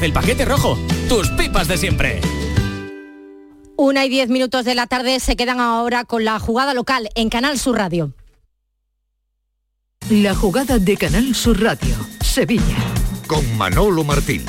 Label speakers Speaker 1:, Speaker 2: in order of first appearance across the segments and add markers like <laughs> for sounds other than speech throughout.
Speaker 1: El paquete rojo, tus pipas de siempre.
Speaker 2: Una y diez minutos de la tarde se quedan ahora con la jugada local en Canal Sur Radio.
Speaker 3: La jugada de Canal Sur Radio, Sevilla.
Speaker 4: Con Manolo Martín.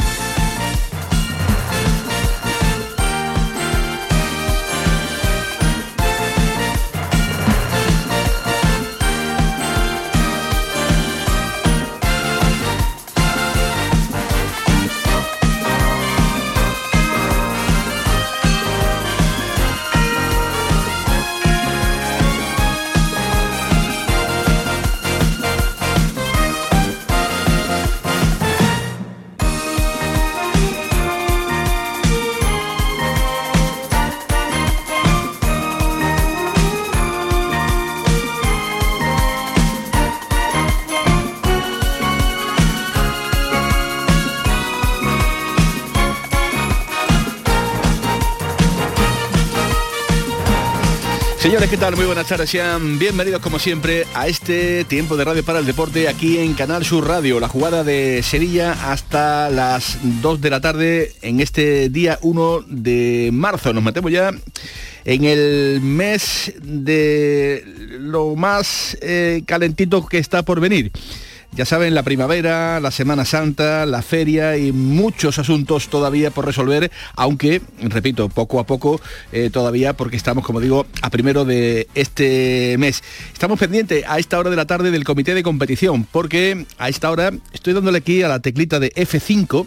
Speaker 5: ¿Qué tal? Muy buenas tardes. Sean bienvenidos como siempre a este tiempo de radio para el deporte aquí en Canal Sur Radio. La jugada de Sevilla hasta las 2 de la tarde en este día 1 de marzo. Nos metemos ya en el mes de lo más eh, calentito que está por venir. Ya saben, la primavera, la Semana Santa, la feria y muchos asuntos todavía por resolver, aunque, repito, poco a poco eh, todavía porque estamos, como digo, a primero de este mes. Estamos pendientes a esta hora de la tarde del comité de competición, porque a esta hora estoy dándole aquí a la teclita de F5,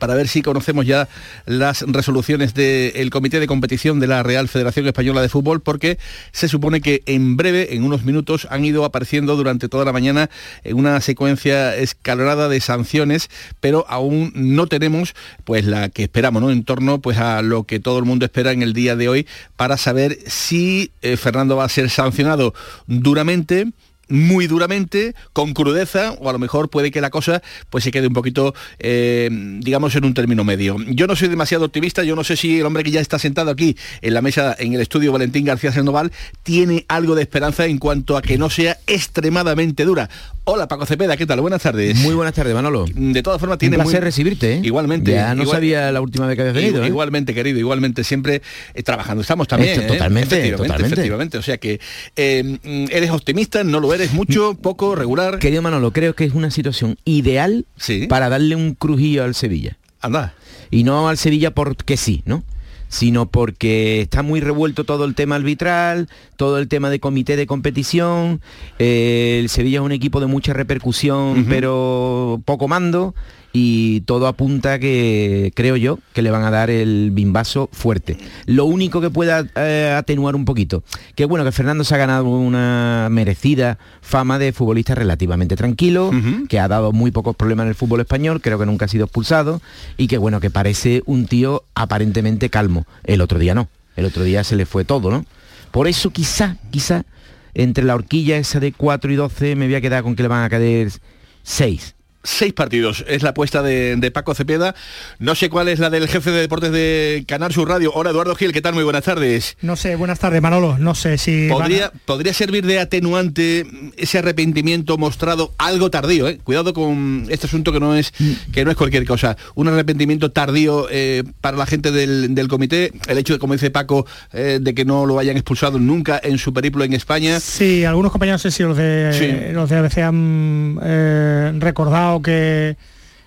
Speaker 5: para ver si conocemos ya las resoluciones del Comité de Competición de la Real Federación Española de Fútbol, porque se supone que en breve, en unos minutos, han ido apareciendo durante toda la mañana en una secuencia escalonada de sanciones, pero aún no tenemos pues la que esperamos, ¿no? En torno pues a lo que todo el mundo espera en el día de hoy para saber si eh, Fernando va a ser sancionado duramente muy duramente, con crudeza, o a lo mejor puede que la cosa pues se quede un poquito, eh, digamos, en un término medio. Yo no soy demasiado optimista, yo no sé si el hombre que ya está sentado aquí en la mesa, en el estudio Valentín García Sandoval, tiene algo de esperanza en cuanto a que no sea extremadamente dura. Hola Paco Cepeda, ¿qué tal? Buenas tardes.
Speaker 6: Muy buenas tardes, Manolo.
Speaker 5: De todas formas, tiene
Speaker 6: un placer recibirte. ¿eh?
Speaker 5: Igualmente.
Speaker 6: Ya no sabía la última vez que habías venido. ¿eh?
Speaker 5: Igualmente, querido, igualmente, siempre eh, trabajando. Estamos también.
Speaker 6: totalmente,
Speaker 5: efectivamente,
Speaker 6: totalmente.
Speaker 5: efectivamente. O sea que eres optimista, no lo eres mucho, poco, regular.
Speaker 6: Querido Manolo, creo que es una situación ideal
Speaker 5: Sí.
Speaker 6: para darle un crujillo al Sevilla.
Speaker 5: Anda.
Speaker 6: Y no al Sevilla porque sí, ¿no? sino porque está muy revuelto todo el tema arbitral, todo el tema de comité de competición, eh, el Sevilla es un equipo de mucha repercusión, pero poco mando, y todo apunta que, creo yo, que le van a dar el bimbazo fuerte. Lo único que pueda eh, atenuar un poquito, que bueno, que Fernando se ha ganado una merecida fama de futbolista relativamente tranquilo, que ha dado muy pocos problemas en el fútbol español, creo que nunca ha sido expulsado, y que bueno, que parece un tío aparentemente calmo. El otro día no, el otro día se le fue todo, ¿no? Por eso quizá, quizá, entre la horquilla esa de 4 y 12 me voy a quedar con que le van a caer 6.
Speaker 5: Seis partidos, es la apuesta de, de Paco Cepeda. No sé cuál es la del jefe de deportes de Canal Sur Radio. Hola Eduardo Gil, ¿qué tal? Muy buenas tardes.
Speaker 7: No sé, buenas tardes Manolo, no sé si...
Speaker 5: ¿Podría,
Speaker 7: a-
Speaker 5: podría servir de atenuante ese arrepentimiento mostrado algo tardío, ¿eh? Cuidado con este asunto que no es, que no es cualquier cosa. Un arrepentimiento tardío eh, para la gente del, del comité. El hecho de, como dice Paco, eh, de que no lo hayan expulsado nunca en su periplo en España.
Speaker 7: Sí, algunos compañeros, no sé si los de,
Speaker 5: Sí.
Speaker 7: los de ABC han eh, que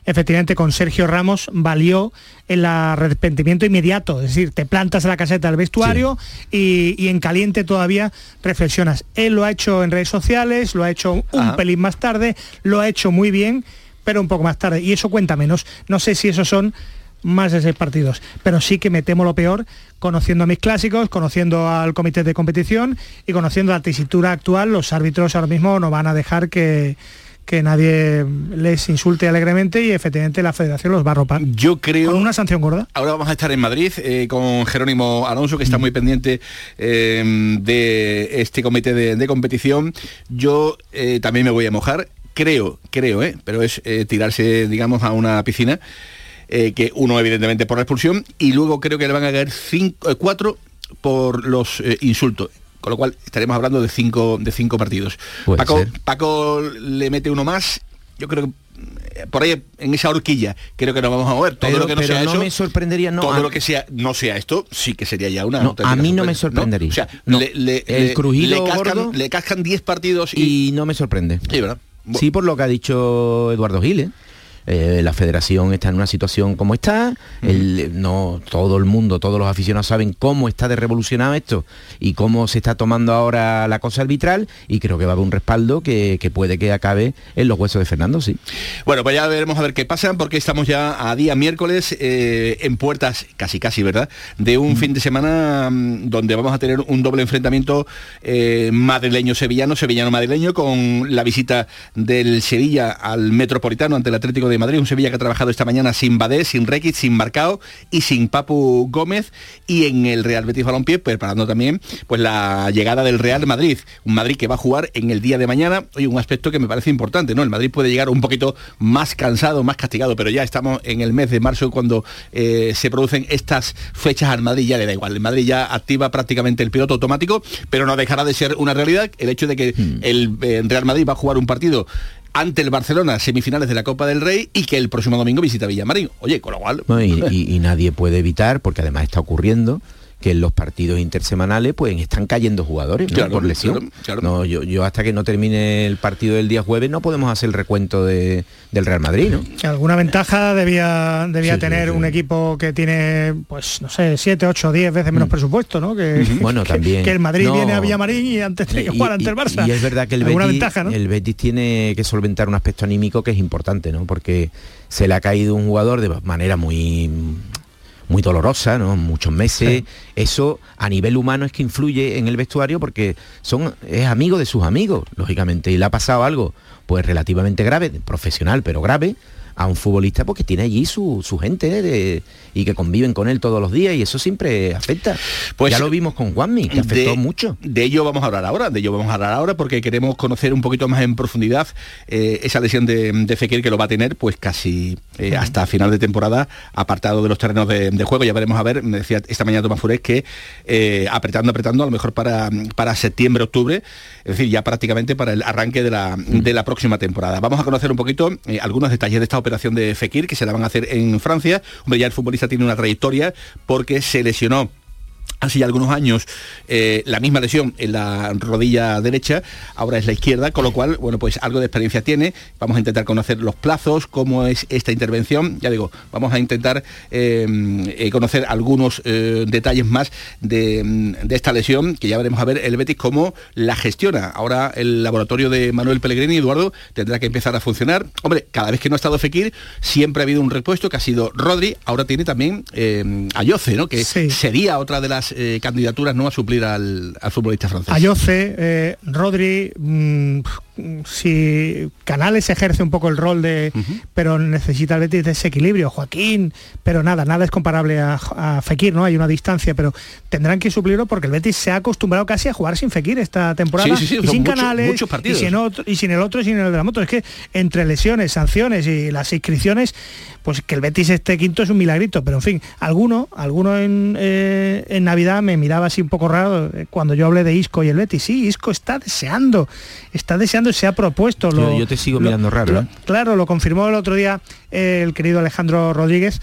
Speaker 7: efectivamente con Sergio Ramos valió el arrepentimiento inmediato, es decir, te plantas en la caseta del vestuario y, y en caliente todavía reflexionas. Él lo ha hecho en redes sociales, lo ha hecho un
Speaker 5: Ajá.
Speaker 7: pelín más tarde, lo ha hecho muy bien, pero un poco más tarde. Y eso cuenta menos. No sé si esos son más de seis partidos, pero sí que me temo lo peor conociendo a mis clásicos, conociendo al comité de competición y conociendo la tesitura actual, los árbitros ahora mismo no van a dejar que, que nadie les insulte alegremente y efectivamente la federación los va a ropar.
Speaker 5: Yo creo...
Speaker 7: Con una sanción gorda.
Speaker 5: Ahora vamos a estar en Madrid eh, con Jerónimo Alonso, que está muy pendiente eh, de este comité de, de competición. Yo eh, también me voy a mojar. Creo, creo, eh, pero es tirarse, digamos, a una piscina. que uno evidentemente por la expulsión y luego creo que le van a caer cinco, cuatro por los insultos. Con lo cual estaremos hablando de cinco, de cinco partidos. Paco. Paco le mete uno más. Yo creo que eh, por ahí en esa horquilla creo que nos vamos a mover. Todo
Speaker 6: Pero-
Speaker 5: lo que no
Speaker 6: pero
Speaker 5: sea
Speaker 6: no
Speaker 5: eso,
Speaker 6: me sorprendería, no,
Speaker 5: todo
Speaker 6: a-
Speaker 5: lo que sea no sea esto, sí que sería ya una
Speaker 6: No, a mí no me sorprendería.
Speaker 5: O sea,
Speaker 6: No.
Speaker 5: le, le-
Speaker 6: El crujido
Speaker 5: le cascan,
Speaker 6: gordo-
Speaker 5: le cascan 10 partidos y,
Speaker 6: y no me sorprende.
Speaker 5: Sí, ¿verdad?
Speaker 6: Sí, por lo que ha dicho Eduardo Giles. Eh, la federación está en una situación como está, el- no todo el mundo, todos los aficionados saben cómo está de revolucionado esto y cómo se está tomando ahora la cosa arbitral y creo que va a haber un respaldo que, que puede que acabe en los huesos de Fernando, sí.
Speaker 5: Bueno, pues ya veremos a ver qué pasa, porque estamos ya a día miércoles eh, en puertas, casi casi, ¿verdad? De un fin de semana mm, donde vamos a tener un doble enfrentamiento eh, madrileño-sevillano, sevillano-madrileño, con la visita del Sevilla al Metropolitano ante el Atlético de Madrid, un Sevilla que ha trabajado esta mañana sin Badé, sin Rekic, sin Marcao y sin Papu Gómez, y en el Real Betis Balompié preparando también pues la llegada del Real Madrid, un Madrid que va a jugar en el día de mañana, oye, un aspecto que me parece importante, ¿no? El Madrid puede llegar un poquito más cansado, más castigado, pero ya estamos en el mes de marzo cuando eh, se producen estas fechas al Madrid, ya le da igual, el Madrid ya activa prácticamente el piloto automático, pero no dejará de ser una realidad el hecho de que el eh, Real Madrid va a jugar un partido ante el Barcelona, semifinales de la Copa del Rey, y que el próximo domingo visita Villamarín. Oye, con lo cual...
Speaker 6: Bueno, y, <laughs> y- y nadie puede evitar, porque además está ocurriendo, que en los partidos intersemanales pues están cayendo jugadores ¿no?
Speaker 5: Claro,
Speaker 6: por lesión.
Speaker 5: claro, claro.
Speaker 6: No, yo, yo hasta que no termine el partido del día jueves no podemos hacer el recuento de- del Real Madrid, ¿no?
Speaker 7: Alguna ventaja debía, debía
Speaker 6: Sí,
Speaker 7: tener
Speaker 6: sí.
Speaker 7: un equipo que tiene, pues, no sé, 7, 8, 10 veces menos presupuesto, ¿no? Que,
Speaker 6: Mm. Bueno,
Speaker 7: que-
Speaker 6: también.
Speaker 7: Que el Madrid
Speaker 6: No.
Speaker 7: viene a Villamarín y antes tiene que
Speaker 6: Y-
Speaker 7: jugar ante el Barça.
Speaker 6: Y es verdad que el Betis,
Speaker 7: ventaja, ¿no?
Speaker 6: el Betis tiene que solventar un aspecto anímico que es importante, ¿no? Porque se le ha caído un jugador de manera muy muy dolorosa, ¿no? Muchos meses.
Speaker 7: Sí.
Speaker 6: Eso a nivel humano es que influye en el vestuario porque son es amigo de sus amigos, lógicamente, y le ha pasado algo pues relativamente grave, profesional, pero grave a un futbolista porque tiene allí su, su gente ¿eh? de- y que conviven con él todos los días y eso siempre afecta.
Speaker 5: Pues-
Speaker 6: ya lo vimos con Juanmi, que afectó
Speaker 5: de,
Speaker 6: mucho.
Speaker 5: De ello vamos a hablar ahora, de ello vamos a hablar ahora porque queremos conocer un poquito más en profundidad eh, esa lesión de, de Fekir que lo va a tener pues casi eh, hasta final de temporada apartado de los terrenos de, de juego. Ya veremos a ver, me decía esta mañana Tomás Furés que eh, apretando, apretando, a lo mejor para, para septiembre, octubre, es decir, ya prácticamente para el arranque de la, de la próxima temporada. Vamos a conocer un poquito algunos detalles de esta operación de Fekir que se la van a hacer en Francia. Hombre, ya el futbolista tiene una trayectoria porque se lesionó hace ya algunos años eh, la misma lesión en la rodilla derecha, ahora es la izquierda, con lo cual, bueno, pues algo de experiencia tiene. Vamos a intentar conocer los plazos, cómo es esta intervención. Ya digo, vamos a intentar eh, eh, conocer algunos eh, detalles más de, mm, de esta lesión, que ya veremos a ver el Betis cómo la gestiona. Ahora el laboratorio de Manuel Pellegrini, Eduardo, tendrá que empezar a funcionar. Hombre, cada vez que no ha estado Fekir, siempre ha habido un repuesto que ha sido Rodri, ahora tiene también eh, a Yoce, ¿no? Que
Speaker 7: Sí.
Speaker 5: sería otra de las eh, candidaturas no a suplir al, futbolista francés.
Speaker 7: Ayoce, eh, Rodri, mm, si Canales ejerce un poco el rol de, pero necesita el Betis de ese equilibrio, Joaquín, pero nada, nada es comparable a, a Fekir, ¿no? Hay una distancia, pero tendrán que suplirlo porque el Betis se ha acostumbrado casi a jugar sin Fekir esta temporada
Speaker 5: Sí, sí, sí,
Speaker 7: y sin Canales
Speaker 5: muchos partidos.
Speaker 7: y sin otro- y sin el otro y sin el de la moto. Es que entre lesiones, sanciones y las inscripciones, pues que el Betis esté quinto es un milagrito, pero en fin, alguno, alguno en, eh, en Navidad me miraba así un poco raro eh, cuando yo hablé de Isco y el Betis. Sí, Isco está deseando, está deseando, se ha propuesto.
Speaker 6: Yo-
Speaker 7: lo-
Speaker 6: yo te sigo
Speaker 7: lo-
Speaker 6: mirando raro,
Speaker 7: lo-
Speaker 6: ¿eh?
Speaker 7: Claro, lo confirmó el otro día eh, el querido Alejandro Rodríguez,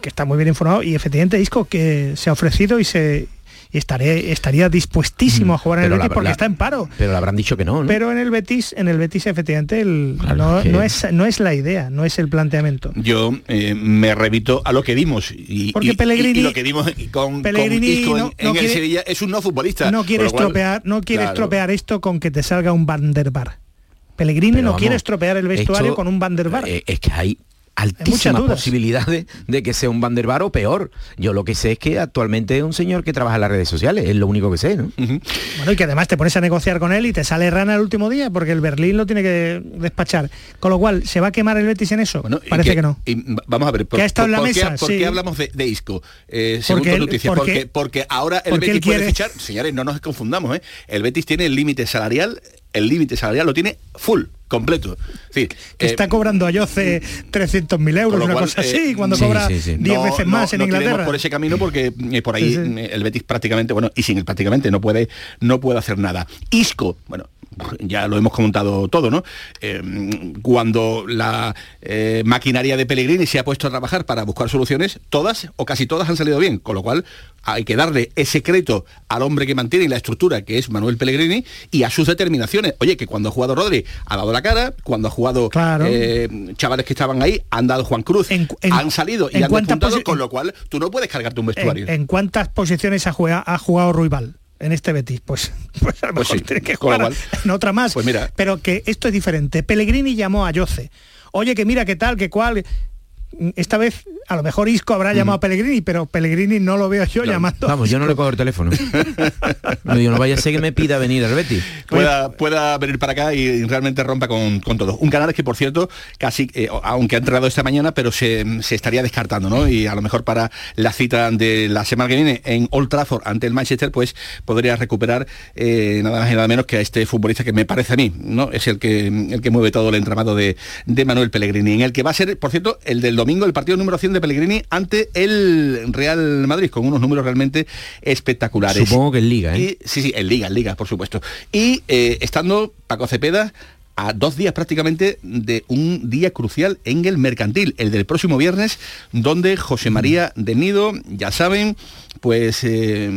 Speaker 7: que está muy bien informado, y efectivamente Isco que se ha ofrecido y se y estaré, estaría dispuestísimo a jugar en el
Speaker 6: la-
Speaker 7: Betis porque
Speaker 6: la-
Speaker 7: está en paro.
Speaker 6: Pero le habrán dicho que no, ¿no?
Speaker 7: Pero en el Betis, en el Betis efectivamente el-
Speaker 6: Claro,
Speaker 7: no,
Speaker 6: que-
Speaker 7: no es, no es la idea, no es el planteamiento.
Speaker 5: Yo eh, me remito a lo que dimos y,
Speaker 7: Porque
Speaker 5: y-
Speaker 7: Pellegrini-
Speaker 5: y lo que dimos con,
Speaker 7: Pellegrini
Speaker 5: con en,
Speaker 7: no-
Speaker 5: en
Speaker 7: no
Speaker 5: el
Speaker 7: quiere-
Speaker 5: Sevilla es un no futbolista.
Speaker 7: No quiere
Speaker 5: cual,
Speaker 7: estropear, no quiere
Speaker 5: claro.
Speaker 7: estropear esto con que te salga un Van der Bar. Pellegrini
Speaker 6: Pero
Speaker 7: no
Speaker 6: vamos,
Speaker 7: quiere estropear el vestuario
Speaker 6: esto,
Speaker 7: con un Van der Bar.
Speaker 6: eh, es que hay altísimas posibilidades de que sea un Van der Bar o peor. Yo lo que sé es que actualmente es un señor que trabaja en las redes sociales, es lo único que sé, ¿no?
Speaker 7: Bueno, y que además te pones a negociar con él y te sale rana el último día porque el Berlín lo tiene que despachar. Con lo cual, ¿se va a quemar el Betis en eso?
Speaker 5: Bueno,
Speaker 7: Parece que, no.
Speaker 5: y vamos a ver,
Speaker 7: Que ha estado en la
Speaker 5: por
Speaker 7: mesa,
Speaker 5: qué, por
Speaker 7: sí.
Speaker 5: qué hablamos de, de Isco? Eh, según
Speaker 7: Porque
Speaker 5: tu
Speaker 7: él-
Speaker 5: noticia,
Speaker 7: porque-
Speaker 5: porque, porque ahora el
Speaker 7: porque
Speaker 5: Betis puede
Speaker 7: quiere-
Speaker 5: fichar, señores, no nos confundamos, ¿eh? el Betis tiene el límite salarial, el límite salarial lo tiene full, completo. Sí,
Speaker 7: Que
Speaker 5: eh,
Speaker 7: está cobrando a Yoce 300.000 euros,
Speaker 5: con lo
Speaker 7: una
Speaker 5: cual,
Speaker 7: cosa
Speaker 5: eh,
Speaker 7: así, cuando
Speaker 6: sí,
Speaker 7: cobra
Speaker 6: sí, sí.
Speaker 7: 10
Speaker 5: no-
Speaker 7: veces
Speaker 5: no-
Speaker 7: más en
Speaker 5: no
Speaker 7: Inglaterra.
Speaker 5: por ese camino porque eh, por ahí
Speaker 7: Sí, sí.
Speaker 5: eh, el Betis prácticamente, bueno, y sin el prácticamente no puede, no puede hacer nada. Isco, bueno, ya lo hemos comentado todo, ¿no? Eh, cuando la eh, maquinaria de Pellegrini se ha puesto a trabajar para buscar soluciones, todas o casi todas han salido bien, con lo cual hay que darle ese crédito al hombre que mantiene la estructura, que es Manuel Pellegrini, y a sus determinaciones. Oye, que cuando ha jugado Rodri ha dado la cara, cuando ha jugado eh, chavales que estaban ahí, han dado Juan Cruz, han salido y han despuntado, con lo cual tú no puedes cargarte un vestuario.
Speaker 7: ¿En, cuántas posiciones ha jugado, ha jugado Ruibal? En este Betis, pues, <laughs> pues a lo pues mejor tiene que jugar en otra más.
Speaker 5: Pues mira.
Speaker 7: Pero que esto es diferente. Pellegrini llamó a Jose. Oye, que mira qué tal, qué cual esta vez a lo mejor Isco habrá llamado a Pellegrini, pero Pellegrini no lo veo yo llamando.
Speaker 6: Vamos, yo no le cojo el teléfono. <laughs> no, no vaya a ser que me pida venir al Betis.
Speaker 5: Pueda, pueda venir para acá y realmente rompa con, todo. Un canal que, por cierto, casi, eh, aunque ha entrado esta mañana, pero se, estaría descartando, ¿no? Y a lo mejor para la cita de la semana que viene en Old Trafford ante el Manchester, pues podría recuperar eh, nada más y nada menos que a este futbolista que me parece a mí, ¿no? Es el que, el que mueve todo el entramado de, de Manuel Pellegrini, en el que va a ser, por cierto, el del domingo, el partido número 100 de Pellegrini ante el Real Madrid, con unos números realmente espectaculares.
Speaker 6: Supongo que en Liga,
Speaker 5: ¿eh? sí, sí, en Liga, en Liga, por supuesto. Y eh, estando Paco Cepeda a dos días prácticamente de un día crucial en el mercantil, el del próximo viernes, donde José María de Nido, ya saben, pues eh,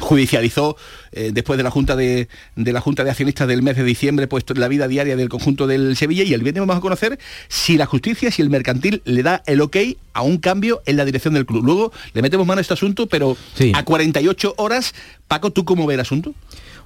Speaker 5: judicializó eh, después de la junta de, la junta de accionistas del mes de diciembre pues la vida diaria del conjunto del Sevilla y el viernes vamos a conocer si la justicia si el mercantil le da el ok a un cambio en la dirección del club. Luego le metemos mano a este asunto pero a 48 horas Paco tú cómo ves el asunto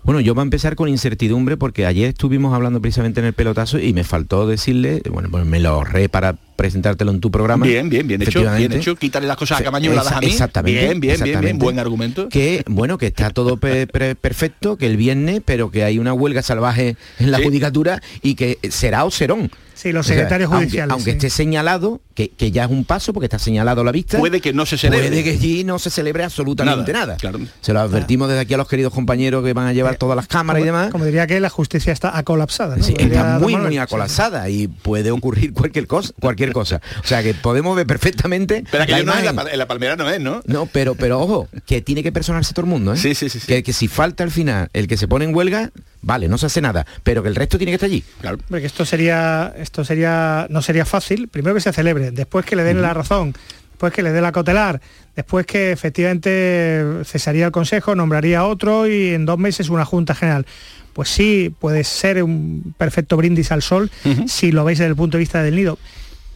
Speaker 6: bueno, yo voy a empezar con incertidumbre porque ayer estuvimos hablando precisamente en el pelotazo y me faltó decirle, bueno, pues me lo ahorré para presentártelo en tu programa.
Speaker 5: Bien, bien, bien hecho, bien hecho. Quitarle las cosas a Camaño y las a mí.
Speaker 6: Exactamente.
Speaker 5: Bien, bien, bien, bien, buen argumento.
Speaker 6: Que, bueno, que está todo <laughs> perfecto, que el viernes, pero que hay una huelga salvaje en la judicatura y que será o serón.
Speaker 7: Sí, los secretarios judiciales.
Speaker 6: Aunque, esté señalado, que, ya es un paso, porque está señalado a la vista.
Speaker 5: Puede que no se celebre.
Speaker 6: Puede que allí no se celebre absolutamente nada. Se lo advertimos desde aquí a los queridos compañeros que van a llevar eh, todas las cámaras
Speaker 7: y
Speaker 6: demás.
Speaker 7: Como diría que la justicia está colapsada.
Speaker 6: Sí, está muy, muy colapsada y puede ocurrir <laughs> cualquier cosa, cualquier cosa. O sea que podemos ver perfectamente.
Speaker 5: Pero que en, la, palmera no es, ¿no?
Speaker 6: No, pero, pero ojo, que tiene que personarse todo el mundo, ¿eh?
Speaker 5: Sí, sí, sí.
Speaker 6: Que, que si falta al final el que se pone en huelga, vale, no se hace nada, pero que el resto tiene que estar allí.
Speaker 7: Claro. Porque esto sería, esto sería, no sería fácil, primero que se celebre, después que le den la razón, después que le dé la cautelar, después que efectivamente cesaría el Consejo, nombraría otro y en dos meses una Junta General. Pues sí, puede ser un perfecto brindis al sol si lo veis desde el punto de vista del nido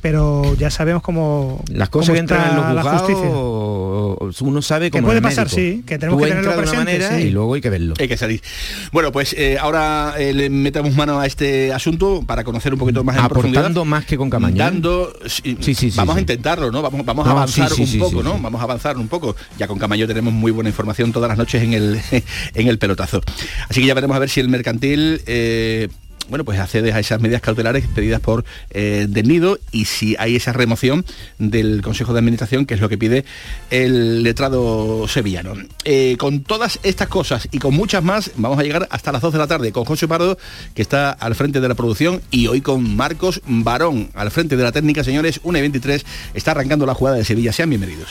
Speaker 7: pero ya sabemos cómo
Speaker 6: las cosas que entran en los juzgados uno sabe cómo
Speaker 7: puede pasar sí que tenemos que tenerlo presente
Speaker 6: manera y luego hay que verlo.
Speaker 5: Hay que salir. Bueno pues eh, ahora eh, le metemos mano a este asunto para conocer un poquito más en
Speaker 6: aportando más que con Camaño ¿eh?
Speaker 5: dando sí, sí, vamos a intentarlo no vamos vamos a avanzar un poco no vamos a avanzar un poco. Ya con Camaño tenemos muy buena información todas las noches en el <laughs> en el pelotazo. Así que ya veremos a ver si el mercantil bueno, pues accede a esas medidas cautelares pedidas por eh, Nido y si hay esa remoción del Consejo de Administración, que es lo que pide el letrado sevillano. Eh, con todas estas cosas y con muchas más, vamos a llegar hasta las 2 de la tarde con José Pardo, que está al frente de la producción, y hoy con Marcos Barón, al frente de la técnica, señores, 1 y 23, está arrancando la jugada de Sevilla. Sean bienvenidos.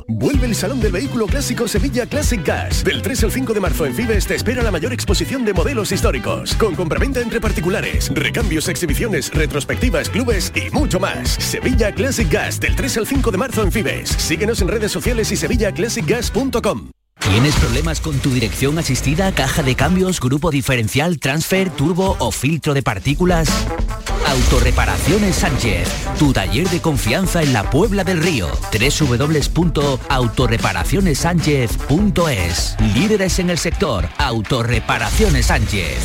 Speaker 8: Vuelve el Salón del Vehículo Clásico Sevilla Classic Gas. Del 3 al 5 de marzo en Fibes te espera la mayor exposición de modelos históricos, con compraventa entre particulares, recambios, exhibiciones, retrospectivas, clubes y mucho más. Sevilla Classic Gas del 3 al 5 de marzo en Fibes. Síguenos en redes sociales y sevillaclassicgas.com.
Speaker 9: ¿Tienes problemas con tu dirección asistida, caja de cambios, grupo diferencial, transfer, turbo o filtro de partículas? Autorreparaciones Sánchez, tu taller de confianza en la Puebla del Río. www.autorreparacionessánchez.es Líderes en el sector, Autorreparaciones Sánchez.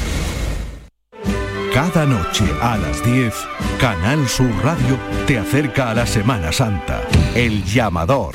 Speaker 10: Cada noche a las 10, Canal Sur Radio te acerca a la Semana Santa. El llamador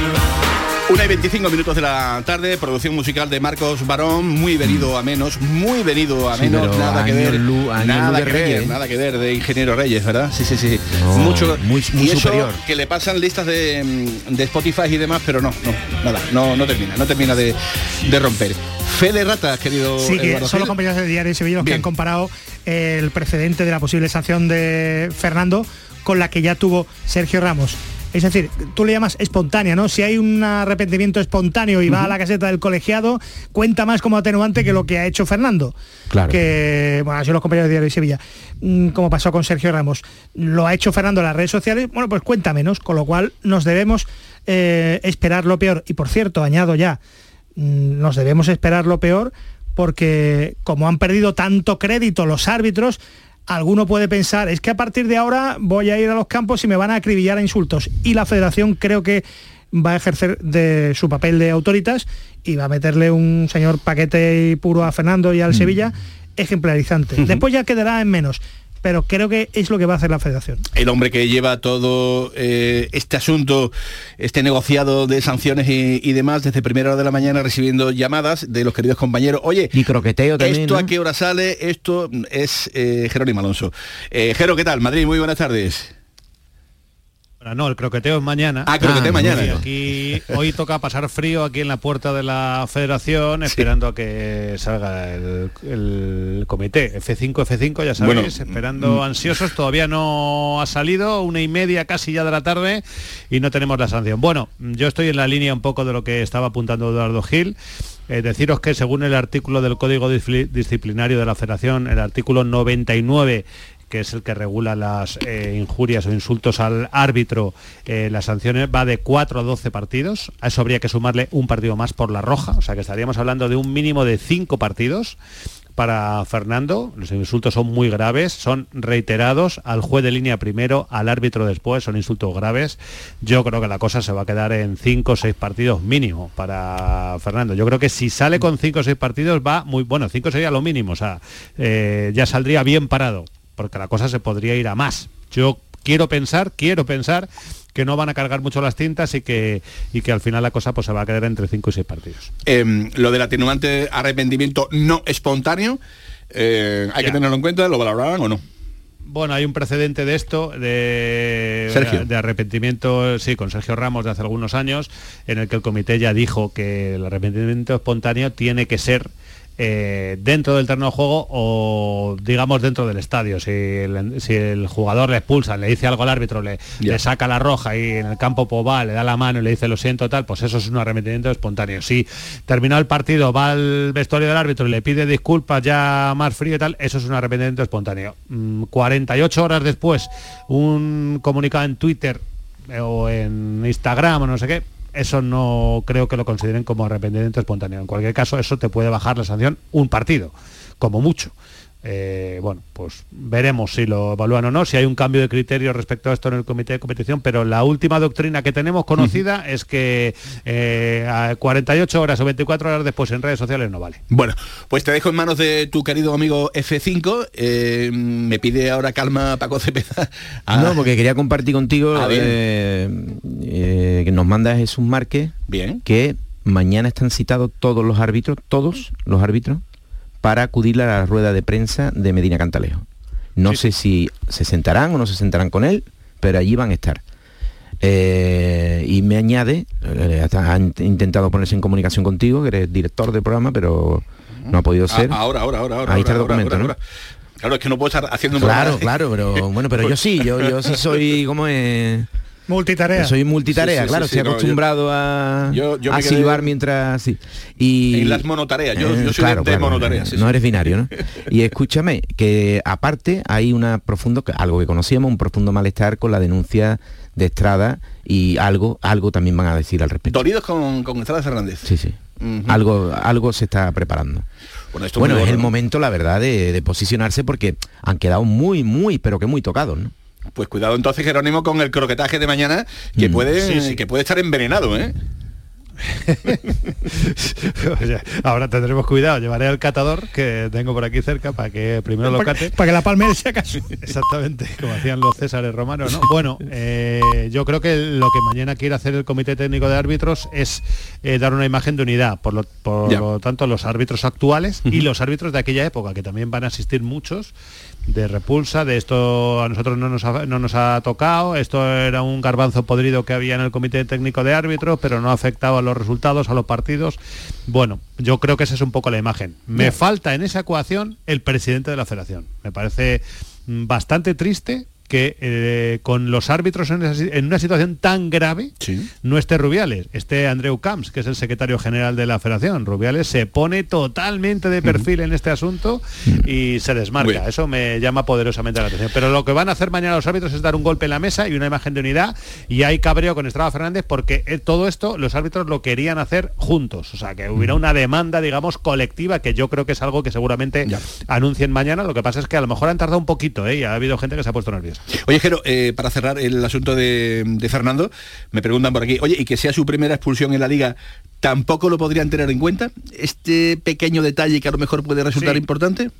Speaker 5: Una y 25 minutos de la tarde, producción musical de Marcos Barón, muy venido a menos, muy venido a menos, nada que ver,
Speaker 6: años
Speaker 5: nada
Speaker 6: de
Speaker 5: que ver,
Speaker 6: Reyes, ¿eh?
Speaker 5: nada que ver de Ingeniero Reyes, ¿verdad? Sí, sí, sí.
Speaker 6: No,
Speaker 5: Mucho,
Speaker 6: muy- muy
Speaker 5: y eso
Speaker 6: superior.
Speaker 5: que le pasan listas de, mm, de Spotify y demás, pero no, no, nada, no, no termina, no termina de, de romper. Fede Rata, querido
Speaker 7: Sí, que son los compañeros de Diario de Sevilla los que han comparado el precedente de la posible sanción de Fernando con la que ya tuvo Sergio Ramos. Es decir, tú le llamas espontánea, ¿no? Si hay un arrepentimiento espontáneo y va a la caseta del colegiado, cuenta más como atenuante que lo que ha hecho Fernando.
Speaker 6: Claro.
Speaker 7: Que, bueno, sido los compañeros de Diario de Sevilla. Mm, Como pasó con Sergio Ramos. Lo ha hecho Fernando en las redes sociales, bueno, pues cuenta menos, con lo cual nos debemos eh, esperar lo peor. Y por cierto, añado ya, mm, nos debemos esperar lo peor porque como han perdido tanto crédito los árbitros, alguno puede pensar, es que a partir de ahora voy a ir a los campos y me van a acribillar a insultos. Y la federación creo que va a ejercer de su papel de autoritas y va a meterle un señor paquete puro a Fernando y al Sevilla ejemplarizante. <laughs> Después ya quedará en menos, pero creo que es lo que va a hacer la federación.
Speaker 5: el hombre que lleva todo eh, este asunto, este negociado de sanciones y, y demás desde primera hora de la mañana recibiendo llamadas de los queridos compañeros. Oye,
Speaker 6: Y croqueteo también,
Speaker 5: ¿esto
Speaker 6: ¿no?
Speaker 5: a qué hora sale? Esto es eh, Jerónimo Alonso. Eh, Jero, ¿qué tal? Madrid, muy buenas tardes.
Speaker 11: Bueno, no, el croqueteo es mañana.
Speaker 5: Ah, croqueteo
Speaker 6: Ah,
Speaker 5: mañana.
Speaker 11: Y aquí hoy toca pasar frío aquí en la puerta de la federación esperando a que salga el, el comité F5 F5 ya sabéis
Speaker 5: Bueno,
Speaker 11: esperando
Speaker 5: mm.
Speaker 11: ansiosos todavía no ha salido una y media casi ya de la tarde y no tenemos la sanción bueno yo estoy en la línea un poco de lo que estaba apuntando Eduardo Gil Eh, deciros que según el artículo del Código Discipli- Disciplinario de la Federación, el artículo 99 que es el que regula las eh, injurias o insultos al árbitro, eh, las sanciones va de 4 a 12 partidos. A eso habría que sumarle un partido más por la roja, o sea que estaríamos hablando de un mínimo de 5 partidos para Fernando. Los insultos son muy graves, son reiterados al juez de línea primero, al árbitro después, son insultos graves. Yo creo que la cosa se va a quedar en 5 o 6 partidos mínimo para Fernando. Yo creo que si sale con 5 o 6 partidos va muy bueno, 5 sería lo mínimo, o sea, eh, ya saldría bien parado porque la cosa se podría ir a más. Yo quiero pensar, quiero pensar que no van a cargar mucho las tintas y que, y que al final la cosa pues, se va a quedar entre 5 y 6 partidos.
Speaker 5: Em, lo del atenuante arrepentimiento no espontáneo, eh, hay que tenerlo en cuenta, ¿lo valorarán o no?
Speaker 11: Bueno, hay un precedente de esto, de,
Speaker 5: Sergio.
Speaker 11: de arrepentimiento, sí, con Sergio Ramos de hace algunos años, en el que el comité ya dijo que el arrepentimiento espontáneo tiene que ser eh, dentro del terreno de juego o digamos dentro del estadio. Si el, si el jugador le expulsa, le dice algo al árbitro, le, saca la roja y en el campo va, le da la mano y le dice lo siento tal, pues eso es un arrepentimiento espontáneo. Si terminado el partido, va al vestuario del árbitro y le pide disculpas ya más frío y tal, eso es un arrepentimiento espontáneo. Mm, 48 horas después, un comunicado en Twitter eh, o en Instagram o no sé qué, eso no creo que lo consideren como arrepentimiento espontáneo. En cualquier caso, eso te puede bajar la sanción un partido, como mucho. Eh, bueno, pues veremos si lo evalúan o no, si hay un cambio de criterio respecto a esto en el comité de competición, pero la última doctrina que tenemos conocida es que eh, a 48 horas o 24 horas después en redes sociales no vale.
Speaker 5: Bueno, pues te dejo en manos de tu querido amigo F5. eh, me pide ahora calma Paco Cepeda. Ah,
Speaker 6: No, porque quería compartir contigo
Speaker 5: Ah,
Speaker 6: eh, eh, que nos manda Jesús Márquez
Speaker 5: Bien.
Speaker 6: que mañana están citados todos los árbitros, todos los árbitros, para acudir a la rueda de prensa de Medina Cantalejo. No sé si se sentarán o no se sentarán con él, pero allí van a estar. Eh, y me añade, eh, han intentado ponerse en comunicación contigo, que eres director del programa, pero no ha podido
Speaker 5: Ah,
Speaker 6: ser.
Speaker 5: ahora, ahora, ahora, ahora.
Speaker 6: Ahí está el documento,
Speaker 5: ahora,
Speaker 6: ¿no?
Speaker 5: Claro, es que no puedo estar haciendo un
Speaker 6: Claro,
Speaker 5: programa.
Speaker 6: claro, pero bueno, pero yo sí, yo, yo sí <laughs> soy como es.
Speaker 7: Multitarea.
Speaker 6: Soy multitarea,
Speaker 5: Sí, sí,
Speaker 6: claro,
Speaker 5: sí, sí,
Speaker 6: estoy
Speaker 5: no, yo-
Speaker 6: acostumbrado a,
Speaker 5: yo- yo
Speaker 6: a silbar mientras sí. Y
Speaker 5: En las monotareas, yo-
Speaker 6: Eh,
Speaker 5: yo soy de- de monotareas, sí,
Speaker 6: no
Speaker 5: sí.
Speaker 6: eres binario, ¿no? Y escúchame, que aparte hay una profundo algo que conocíamos, un profundo malestar con la denuncia de Estrada y algo algo también van a decir al respecto.
Speaker 5: Dolidos con, con Estrada Fernández.
Speaker 6: Sí, sí. Algo algo se está preparando.
Speaker 5: Bueno, esto
Speaker 6: Bueno, es el momento, la verdad, de, de posicionarse porque han quedado muy, muy, pero que muy tocados, ¿no?
Speaker 5: Pues cuidado entonces, Jerónimo, con el croquetaje de mañana, que,
Speaker 6: Mm.
Speaker 5: puede,
Speaker 11: Sí, sí.
Speaker 5: que puede estar envenenado, ¿eh? <laughs>
Speaker 11: O sea, ahora tendremos cuidado, llevaré al catador que tengo por aquí cerca para que primero lo cate.
Speaker 7: para que la palme si acaso. <laughs>
Speaker 11: Exactamente, como hacían los Césares romanos, ¿no? Bueno, eh, yo creo que lo que mañana quiere hacer el Comité Técnico de Árbitros es eh, dar una imagen de unidad, por lo, por lo tanto los árbitros actuales y los árbitros de aquella época, que también van a asistir muchos, de repulsa, de esto a nosotros no nos, ha, no nos ha tocado, esto era un garbanzo podrido que había en el Comité Técnico de Árbitros, pero no ha afectado a los resultados, a los partidos. Bueno, yo creo que esa es un poco la imagen. Me falta en esa ecuación el presidente de la federación. Me parece mm, bastante triste que eh, con los árbitros en, esa si- en una situación tan grave no esté Rubiales, esté Andreu Camps, que es el secretario general de la federación. Rubiales se pone totalmente de perfil en este asunto y se desmarca. Eso me llama poderosamente la atención. Pero lo que van a hacer mañana los árbitros es dar un golpe en la mesa y una imagen de unidad y hay cabreo con Estrada Fernández porque eh, todo esto los árbitros lo querían hacer juntos. O sea, que hubiera una demanda, digamos, colectiva que yo creo que es algo que seguramente anuncien mañana. Lo que pasa es que a lo mejor han tardado un poquito ¿eh? y ha habido gente que se ha puesto nerviosa.
Speaker 5: Oye, Jero, eh, para cerrar el asunto de, de Fernando, me preguntan por aquí, oye, y que sea su primera expulsión en la liga, ¿tampoco lo podrían tener en cuenta? Este pequeño detalle que a lo mejor puede resultar
Speaker 11: Sí.
Speaker 5: importante.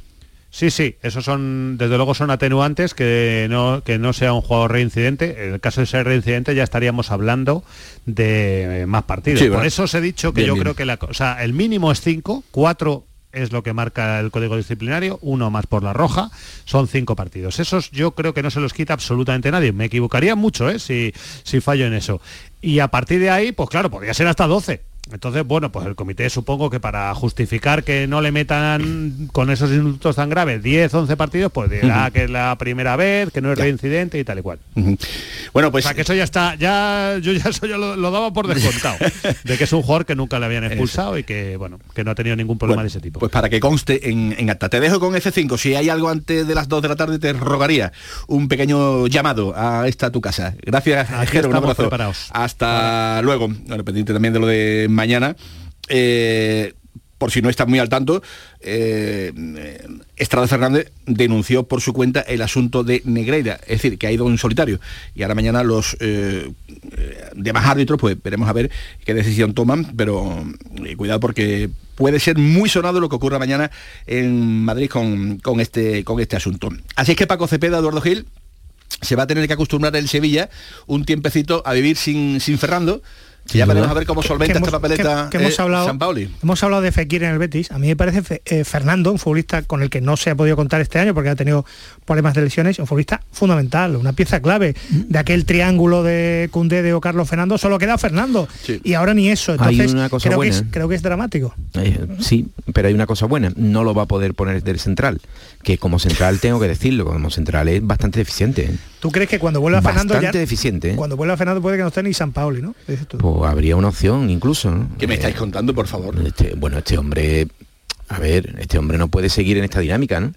Speaker 11: Sí, sí, esos son, desde luego son atenuantes que no, que no sea un jugador reincidente. En el caso de ser reincidente ya estaríamos hablando de eh, más partidos.
Speaker 5: Sí,
Speaker 11: Por eso os he dicho que
Speaker 5: Bien,
Speaker 11: yo
Speaker 5: bien.
Speaker 11: creo que la, o sea, el mínimo es 5, 4 es lo que marca el código disciplinario, uno más por la roja, son cinco partidos. Esos yo creo que no se los quita absolutamente nadie. Me equivocaría mucho ¿eh? si, si fallo en eso. Y a partir de ahí, pues claro, podría ser hasta 12. Entonces, bueno, pues el comité supongo que para justificar que no le metan con esos insultos tan graves 10, 11 partidos, pues dirá que es la primera vez, que no es reincidente y tal y cual.
Speaker 5: Bueno, pues...
Speaker 11: O sea, que eso ya está, ya yo ya eso ya lo, lo daba por descontado, <laughs> de que es un jugador que nunca le habían expulsado y que, bueno, que no ha tenido ningún problema
Speaker 5: Bueno,
Speaker 11: de ese tipo.
Speaker 5: Pues para que conste en, en acta. Te dejo con F5. Si hay algo antes de las 2 de la tarde, te rogaría un pequeño llamado a esta tu casa. Gracias, Jero. Un abrazo.
Speaker 11: preparados.
Speaker 5: Hasta luego. Bueno, pendiente también de lo de mañana. Eh, por si no estás muy al tanto, eh, Estrada Fernández denunció por su cuenta el asunto de Negreira, es decir, que ha ido en solitario. Y ahora mañana los eh, demás árbitros, pues veremos a ver qué decisión toman, pero cuidado porque puede ser muy sonado lo que ocurra mañana en Madrid con, con este, con este asunto. Así es que Paco Cepeda, Eduardo Gil, se va a tener que acostumbrar el Sevilla un tiempecito a vivir sin, sin Fernando. Que ya veremos a ver cómo solventa esta papeleta
Speaker 7: que- que hemos
Speaker 5: eh,
Speaker 7: hablado-
Speaker 5: San Pauli.
Speaker 7: Hemos hablado de Fekir en el Betis. A mí me parece Fe- eh, Fernando, un futbolista con el que no se ha podido contar este año porque ha tenido problemas de lesiones, un futbolista fundamental, una pieza clave de aquel triángulo de Cundé de o Carlos Fernando. Solo queda Fernando. Y ahora ni eso.
Speaker 6: Hay
Speaker 7: Entonces,
Speaker 6: una cosa
Speaker 7: creo, que es,
Speaker 6: buena.
Speaker 7: creo que es dramático.
Speaker 6: Eh, sí, pero hay una cosa buena, no lo va a poder poner del central, que como central tengo que decirlo, como central es bastante deficiente.
Speaker 7: ¿Tú crees que cuando vuelva Fernando
Speaker 6: Bastante
Speaker 7: ya...
Speaker 6: deficiente.
Speaker 7: Cuando vuelva Fernando puede que no esté ni San Pauli, ¿no? Dices tú.
Speaker 6: Pues habría una opción incluso. ¿no?
Speaker 5: ¿Qué me estáis contando, por favor?
Speaker 6: Este- bueno, este hombre, a ver, este hombre no puede seguir en esta dinámica, ¿no?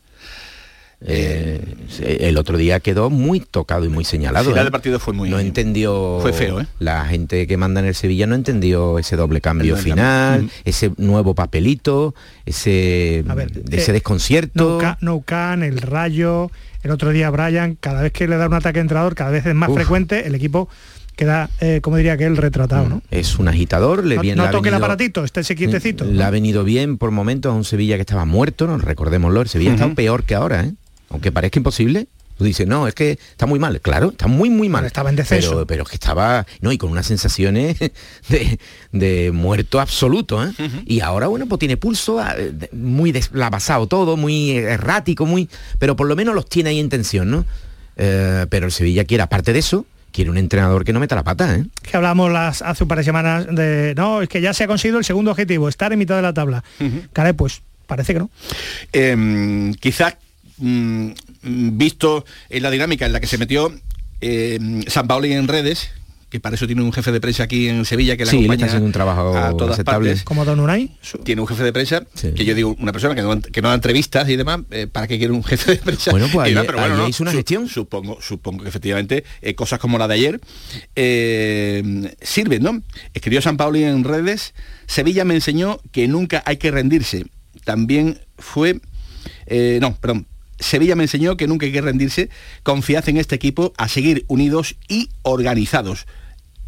Speaker 6: Eh, el otro día quedó muy tocado y muy señalado.
Speaker 5: El final
Speaker 6: ¿eh?
Speaker 5: del partido fue muy-
Speaker 6: No entendió.
Speaker 5: fue feo, ¿eh?
Speaker 6: La gente que manda en el Sevilla no entendió ese doble cambio final,
Speaker 5: cambio.
Speaker 6: ese nuevo papelito, ese, de ese
Speaker 7: eh,
Speaker 6: desconcierto.
Speaker 7: No, Ca- no Can, el Rayo, el otro día Brian, cada vez que le da un ataque a entrenador, cada vez es más
Speaker 6: Uf.
Speaker 7: frecuente, el equipo queda, eh, como diría que el retratado, ¿no?
Speaker 6: Es un agitador, le
Speaker 7: No,
Speaker 6: viene
Speaker 7: no
Speaker 6: le
Speaker 7: toque el aparatito, estése quietecito.
Speaker 6: Le ha venido bien por momentos a un Sevilla que estaba muerto, ¿no? recordémoslo, el Sevilla está
Speaker 7: Ujú.
Speaker 6: peor que ahora, ¿eh? aunque parezca imposible. Tú dices, no, es que está muy mal. Claro, está muy, muy mal.
Speaker 7: estaba en descenso.
Speaker 6: Pero, pero que estaba, no, y con unas sensaciones <laughs> de, de muerto absoluto. ¿eh? Y ahora, bueno, pues tiene pulso, ah, de- muy deslavazado todo, muy errático, muy. Pero por lo menos los tiene ahí en tensión, ¿no? Eh, pero el Sevilla quiere, aparte de eso, quiere un entrenador que no meta la pata, ¿eh?
Speaker 7: que hablamos las, hace un par de semanas de, no, es que ya se ha conseguido el segundo objetivo, estar en mitad de la tabla. Caray, pues parece que no.
Speaker 5: Eh, quizás mm, visto en la dinámica en la que se metió eh, San Pauli en redes, que para eso tiene un jefe de prensa aquí en Sevilla que le
Speaker 6: Sí, le
Speaker 5: acompaña
Speaker 6: está haciendo un trabajo
Speaker 5: a todas
Speaker 6: aceptable.
Speaker 5: partes.
Speaker 7: Como Don Unai.
Speaker 5: Tiene un jefe de prensa, que yo digo, una persona que no, que no da entrevistas y demás, eh, ¿para qué quiere un jefe de prensa?
Speaker 6: Bueno, pues ayer- ayer hizo una
Speaker 5: gestión. Supongo, supongo que efectivamente eh, cosas como la de ayer eh, sirven, ¿no? Escribió San Pauli en redes, Sevilla me enseñó que nunca hay que rendirse. También fue, eh, no, perdón, Sevilla me enseñó que nunca hay que rendirse, confiad en este equipo a seguir unidos y organizados.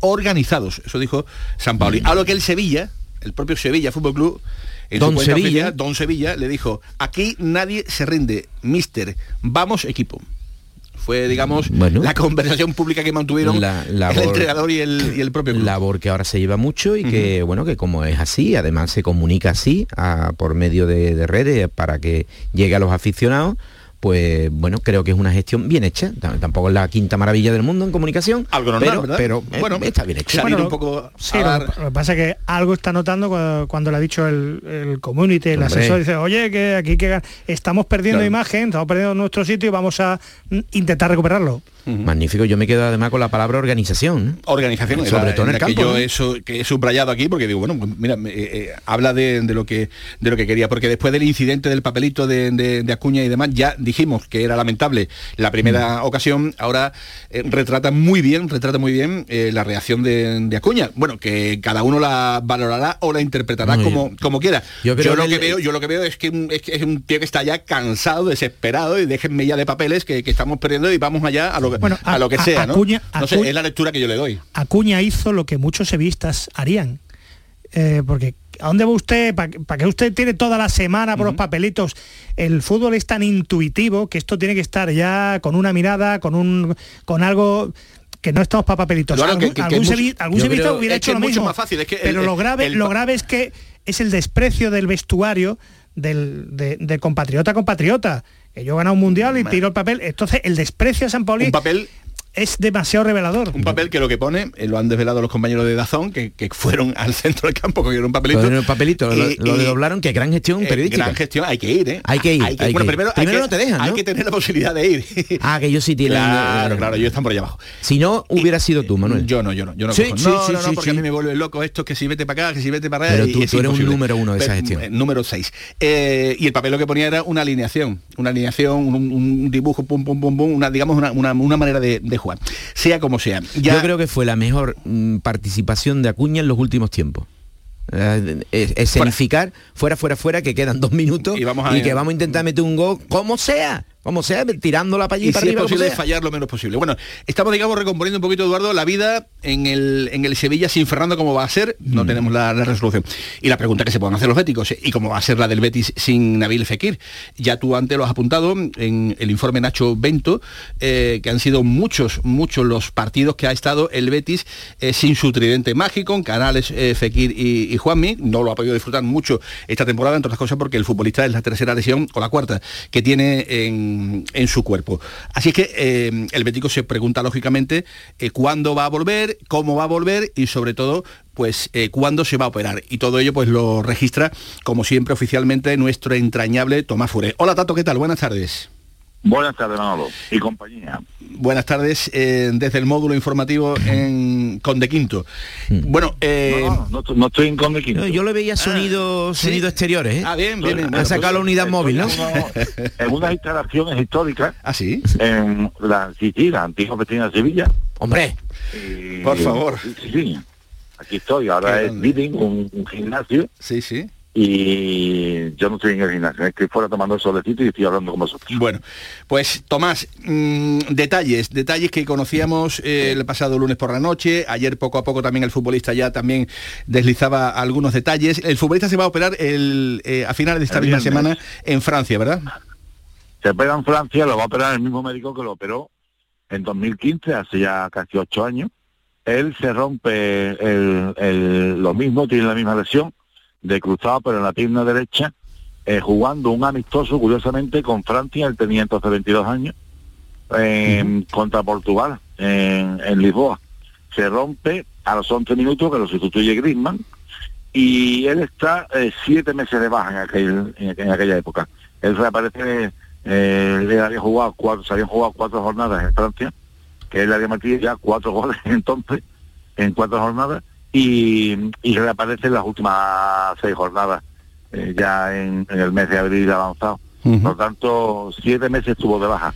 Speaker 5: Organizados. Eso dijo San Paoli. A lo que el Sevilla, el propio Sevilla Fútbol Club, en
Speaker 6: Don Sevilla.
Speaker 5: oficial, Don Sevilla le dijo, aquí nadie se rinde, mister, vamos equipo. Fue, digamos, la conversación pública que mantuvieron
Speaker 6: La
Speaker 5: el entrenador y el, y el propio club.
Speaker 6: labor que ahora se lleva mucho y que bueno que como es así además se comunica así a- por medio de, de redes para que llegue a los aficionados pues bueno creo que es una gestión bien hecha T- tampoco es la quinta maravilla del mundo en comunicación
Speaker 5: Algo normal,
Speaker 6: pero,
Speaker 5: ¿verdad?
Speaker 6: pero eh,
Speaker 5: Bueno,
Speaker 6: está bien hecho
Speaker 5: salir
Speaker 7: Bueno,
Speaker 5: un poco
Speaker 7: Sí,
Speaker 5: a
Speaker 7: lo,
Speaker 5: dar-
Speaker 7: lo que pasa es que algo está notando cuando, cuando le ha dicho el, el community, el
Speaker 6: Hombre.
Speaker 7: asesor, dice, oye, que aquí que estamos perdiendo
Speaker 6: Claro.
Speaker 7: imagen, estamos perdiendo nuestro sitio y vamos a mm, intentar recuperarlo.
Speaker 6: Magnífico. Yo me quedo además con la palabra organización
Speaker 5: organización
Speaker 6: sobre todo en el
Speaker 5: que
Speaker 6: campo
Speaker 5: yo
Speaker 6: ¿no?
Speaker 5: eso que he subrayado aquí porque digo bueno pues mira eh, eh, habla de, de lo que de lo que quería porque después del incidente del papelito de, de- de Acuña y demás ya dijimos que era lamentable la primera ocasión ahora eh, retrata muy bien retrata muy bien la reacción de, Acuña. Bueno que cada uno la valorará o la interpretará como como quiera.
Speaker 6: Yo
Speaker 5: lo
Speaker 6: que el-
Speaker 5: veo yo lo que veo es que, un- es que es un tío que está ya cansado desesperado y déjenme ya de papeles que, que estamos perdiendo y vamos allá a lo que
Speaker 7: Bueno,
Speaker 5: a,
Speaker 7: a-
Speaker 5: lo que
Speaker 7: a-
Speaker 5: sea ¿no?
Speaker 7: Acuña-
Speaker 5: no sé
Speaker 7: Acuña-
Speaker 5: es la lectura que yo le doy
Speaker 7: Acuña hizo lo que muchos sevillistas harían. Eh, porque ¿a dónde va usted? ¿Para que usted tiene toda la semana por los papelitos? El fútbol es tan intuitivo que esto tiene que estar ya con una mirada, con un con algo que no estamos para papelitos.
Speaker 5: Claro,
Speaker 7: algún
Speaker 5: que- que
Speaker 7: algún
Speaker 5: mucho-
Speaker 7: sevi- algún
Speaker 5: yo
Speaker 7: sevillista
Speaker 5: creo-
Speaker 7: hubiera
Speaker 5: es
Speaker 7: hecho lo mismo.
Speaker 5: más fácil, es que el-
Speaker 7: pero lo grave,
Speaker 5: el
Speaker 7: lo grave es que es el desprecio del vestuario del, de, de compatriota a compatriota. Que yo he ganado un mundial y tiro el papel. Entonces, el desprecio a San Pauli
Speaker 5: un papel
Speaker 7: es demasiado revelador.
Speaker 5: un papel que lo que pone, eh, lo han desvelado los compañeros de Dazón, que, que fueron al centro del campo, cogieron un papelito.
Speaker 6: Cogieron el papelito, lo-
Speaker 5: y-
Speaker 6: lo
Speaker 5: y-
Speaker 6: doblaron, que gran gestión
Speaker 5: eh,
Speaker 6: periodística.
Speaker 5: gran gestión, hay que ir, ¿eh?
Speaker 6: Hay que ir, hay
Speaker 5: bueno,
Speaker 6: que
Speaker 5: primero, hay
Speaker 6: Primero
Speaker 5: que-
Speaker 6: no te dejan,
Speaker 5: Hay
Speaker 6: ¿no?
Speaker 5: que tener la posibilidad de ir.
Speaker 6: ah que ellos sí tienen
Speaker 5: Claro,
Speaker 6: eh,
Speaker 5: claro, ellos están por allá abajo.
Speaker 6: si no hubiera sido tú Manuel
Speaker 5: Yo no, yo no, yo no
Speaker 6: Sí,
Speaker 5: cojo.
Speaker 6: sí,
Speaker 5: no,
Speaker 6: sí,
Speaker 5: no, no,
Speaker 6: sí,
Speaker 5: porque
Speaker 6: sí.
Speaker 5: a mí me vuelve loco esto, que si vete para acá, que si vete para allá.
Speaker 6: Pero
Speaker 5: y
Speaker 6: tú-
Speaker 5: es
Speaker 6: tú eres un número uno de esa gestión.
Speaker 5: eh, número 6. y el papel lo que ponía era una alineación, una alineación, un, un dibujo, pum, pum, pum, pum, una, digamos, una, una- una manera de, de Sea como sea. Ya,
Speaker 6: Yo creo que fue la mejor mm, participación de Acuña en los últimos tiempos. Eh, es- escenificar fuera, fuera, fuera, que quedan dos minutos
Speaker 5: Y
Speaker 6: y,
Speaker 5: vamos a-
Speaker 6: que vamos a intentar meter un gol como sea, como sea, tirándola para allí
Speaker 5: y
Speaker 6: para
Speaker 5: si es
Speaker 6: arriba. como
Speaker 5: posible fallar lo menos posible. Bueno, estamos, digamos, recomponiendo un poquito, Eduardo, la vida en el, en el Sevilla sin Fernando, cómo va a ser, no
Speaker 6: Mm.
Speaker 5: tenemos la, la resolución. Y la pregunta que se pueden hacer los béticos, ¿eh? y cómo va a ser la del Betis sin Nabil Fekir. Ya tú antes lo has apuntado en el informe Nacho Bento, eh, que han sido muchos, muchos los partidos que ha estado el Betis eh, sin su tridente mágico, en Canales, eh, Fekir y, y Juanmi. No lo ha podido disfrutar mucho esta temporada, entre otras cosas porque el futbolista es la tercera lesión o la cuarta que tiene en, en su cuerpo. Así es que eh, el Bético se pregunta lógicamente eh, cuándo va a volver, cómo va a volver y sobre todo pues eh, cuándo se va a operar. Y todo ello pues lo registra, como siempre, oficialmente nuestro entrañable Tomás Fure. Hola Tato, ¿qué tal? Buenas tardes.
Speaker 12: Buenas tardes, Manolo. Y compañía.
Speaker 5: Buenas tardes eh, desde el módulo informativo en Conde Quinto. Bueno, eh,
Speaker 12: No, no, no, estoy- no estoy en Conde Quinto.
Speaker 6: Yo le veía sonidos,
Speaker 5: ¿sí?
Speaker 6: sonidos exteriores, ¿eh?
Speaker 5: Ah, bien, bien, Bueno,
Speaker 6: sacado la
Speaker 5: pues,
Speaker 6: unidad móvil, ¿no?
Speaker 12: En, <laughs> uno- en unas instalaciones históricas
Speaker 5: ¿Ah, sí?
Speaker 12: en la, sí, sí, la antigua vecina de Sevilla.
Speaker 6: Hombre,
Speaker 12: Y-
Speaker 5: Por favor.
Speaker 12: Sí. Aquí estoy. Ahora es living, un, un gimnasio.
Speaker 5: Sí, sí.
Speaker 12: Y yo no estoy en el gimnasio. Estoy fuera tomando el solecito y estoy hablando con vosotros.
Speaker 5: Bueno, pues Tomás, mm, detalles, detalles que conocíamos eh, el pasado lunes por la noche, ayer poco a poco también el futbolista ya también deslizaba algunos detalles. El futbolista se va a operar el, eh, a finales de esta misma semana en Francia, ¿verdad?
Speaker 12: Se opera en Francia, lo va a operar el mismo médico que lo operó en 2015, hace ya casi ocho años. Él se rompe el, el- lo mismo, tiene la misma lesión de cruzado, pero en la pierna derecha, eh, jugando un amistoso, curiosamente, con Francia, él tenía entonces 22 años, eh, contra Portugal, en, en Lisboa. Se rompe a los 11 minutos, que lo sustituye Griezmann, y él está eh, siete meses de baja en, aquel, en, en aquella época. Él reaparece, eh, le había jugado cuatro, se habían jugado cuatro jornadas en Francia, que él había metido ya cuatro goles <laughs> entonces, en cuatro jornadas, y, y reaparece en las últimas seis jornadas, eh, ya en, en el mes de abril avanzado. Por lo tanto, siete meses estuvo de baja.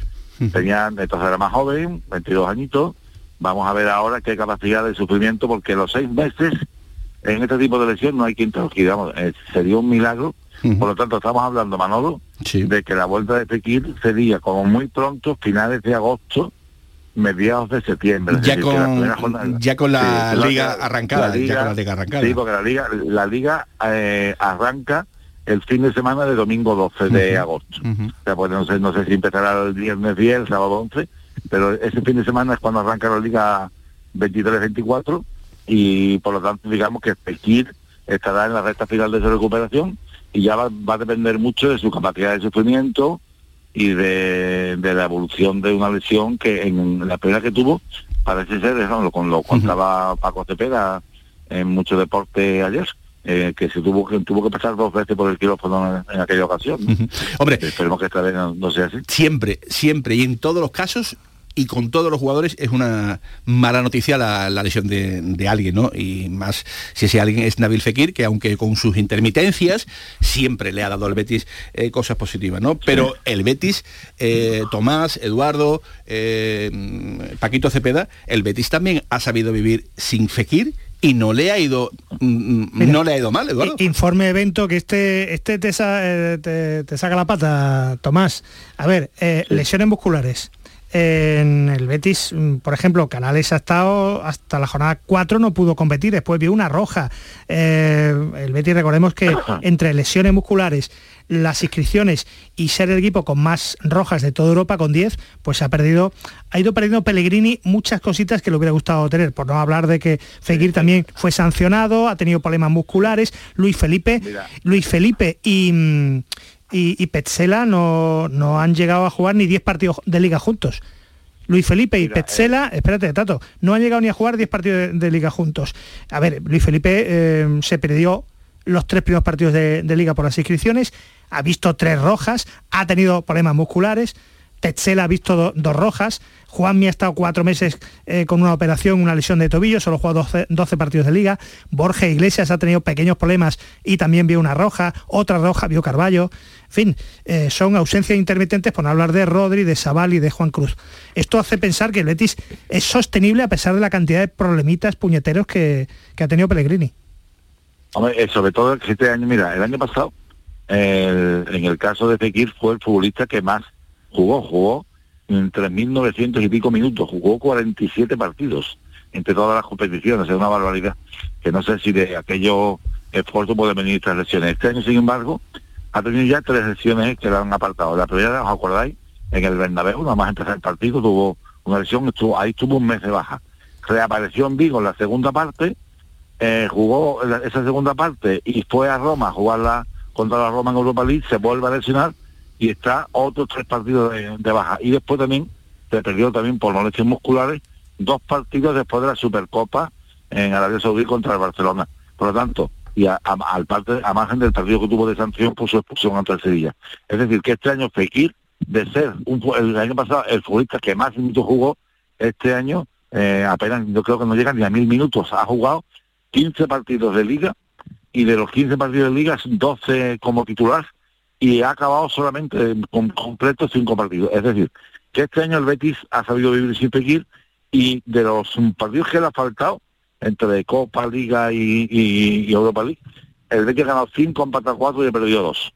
Speaker 12: Tenía, entonces era más joven, 22 añitos. Vamos a ver ahora qué capacidad de sufrimiento, porque los seis meses en este tipo de lesión no hay quien te lo quite, vamos, eh, sería un milagro. Por lo tanto, estamos hablando, Manolo, de que la vuelta de Fekir sería como muy pronto, finales de agosto, mediados de septiembre.
Speaker 5: Ya
Speaker 12: decir, la
Speaker 5: con,
Speaker 12: jornada-
Speaker 5: ya con la liga arrancada,
Speaker 12: la
Speaker 5: ya
Speaker 12: liga-
Speaker 5: con la liga arrancada.
Speaker 12: Sí, porque la liga, la liga eh, arranca el fin de semana de domingo 12 de agosto. O sea, pues no sé, no sé si empezará el viernes 10, el sábado 11, pero ese fin de semana es cuando arranca la liga 23-24 y por lo tanto digamos que Fekir estará en la recta final de su recuperación y ya va, va a depender mucho de su capacidad de sufrimiento y de, de la evolución de una lesión que en la primera que tuvo parece ser, eso, lo, con lo contaba Paco Cepeda en mucho deporte ayer, eh, que se tuvo que tuvo que pasar dos veces por el quirófano en, en aquella ocasión. ¿no?
Speaker 5: Hombre,
Speaker 12: Esperemos que esta vez no, no sea así.
Speaker 5: siempre, siempre y en todos los casos y con todos los jugadores es una mala noticia la, la lesión de, de alguien, ¿no? Y más si ese alguien es Nabil Fekir, que aunque con sus intermitencias siempre le ha dado al Betis eh, cosas positivas, ¿no? Pero el Betis, eh, Tomás, Eduardo, eh, mm, Paquito Cepeda, el Betis también ha sabido vivir sin Fekir y no le ha ido mm,
Speaker 7: Mira,
Speaker 5: no le ha ido mal, Eduardo.
Speaker 7: Informe evento que este, este te, sa- eh, te- te saca la pata, Tomás. A ver, eh, lesiones musculares. En el Betis, mm, por ejemplo, Canales ha estado hasta la jornada 4, no pudo competir, después vio una roja. Eh, el Betis, recordemos que entre lesiones musculares, las inscripciones y ser el equipo con más rojas de toda Europa, con 10, pues ha perdido, ha ido perdiendo Pellegrini muchas cositas que le hubiera gustado tener, por no hablar de que Fekir también fue sancionado, ha tenido problemas musculares, Luis Felipe, Luis Felipe y, mm, y, y Petzela no, no han llegado a jugar ni 10 partidos de liga juntos. Luis Felipe y Petzela, espérate, Tato, no han llegado ni a jugar 10 partidos de, de liga juntos. A ver, Luis Felipe eh, se perdió los tres primeros partidos de, de liga por las inscripciones, ha visto tres rojas, ha tenido problemas musculares, Tetzela ha visto do- dos rojas, Juanmi ha estado cuatro meses eh, con una operación, una lesión de tobillo, solo jugado 12, 12 partidos de liga, Borja Iglesias ha tenido pequeños problemas y también vio una roja, otra roja vio Carballo, en fin, eh, son ausencias intermitentes por no hablar de Rodri, de Sabal y de Juan Cruz. Esto hace pensar que el Betis es sostenible a pesar de la cantidad de problemitas puñeteros que, ha tenido Pellegrini.
Speaker 12: Hombre, eh, sobre todo este año, mira, el año pasado, en el caso de Fekir fue el futbolista que más jugó, jugó en 3.900 y pico minutos, jugó 47 partidos entre todas las competiciones, es una barbaridad, que no sé si de aquello esfuerzo puede venir estas lesiones. Este año, sin embargo, ha tenido ya tres lesiones que le han apartado. La primera, ¿os acordáis? En el Bernabéu, nada más empezar el partido, tuvo una lesión, ahí tuvo un mes de baja. Reapareció en Vigo en la segunda parte, eh, jugó la- esa segunda parte y fue a Roma a jugarla contra la Roma en Europa League, se vuelve a lesionar y está otros tres partidos de, baja. Y después también se perdió también por molestias musculares dos partidos después de la Supercopa en Arabia Saudí contra el Barcelona. Por lo tanto, y a, al parte, a margen del partido que tuvo de sanción por su expulsión ante el Sevilla. Es decir, que este año Fekir, de ser un, el año pasado el futbolista que más minutos jugó, este año eh, apenas, yo creo que no llega ni a mil minutos. Ha jugado 15 partidos de liga y de los 15 partidos de liga, 12 como titular y ha acabado solamente con completo cinco partidos. Es decir, que este año el Betis ha sabido vivir sin Fekir y de los partidos que le ha faltado, entre Copa, Liga y, y- y Europa League, el Betis ha ganado cinco, ha empatado cuatro y ha perdido dos.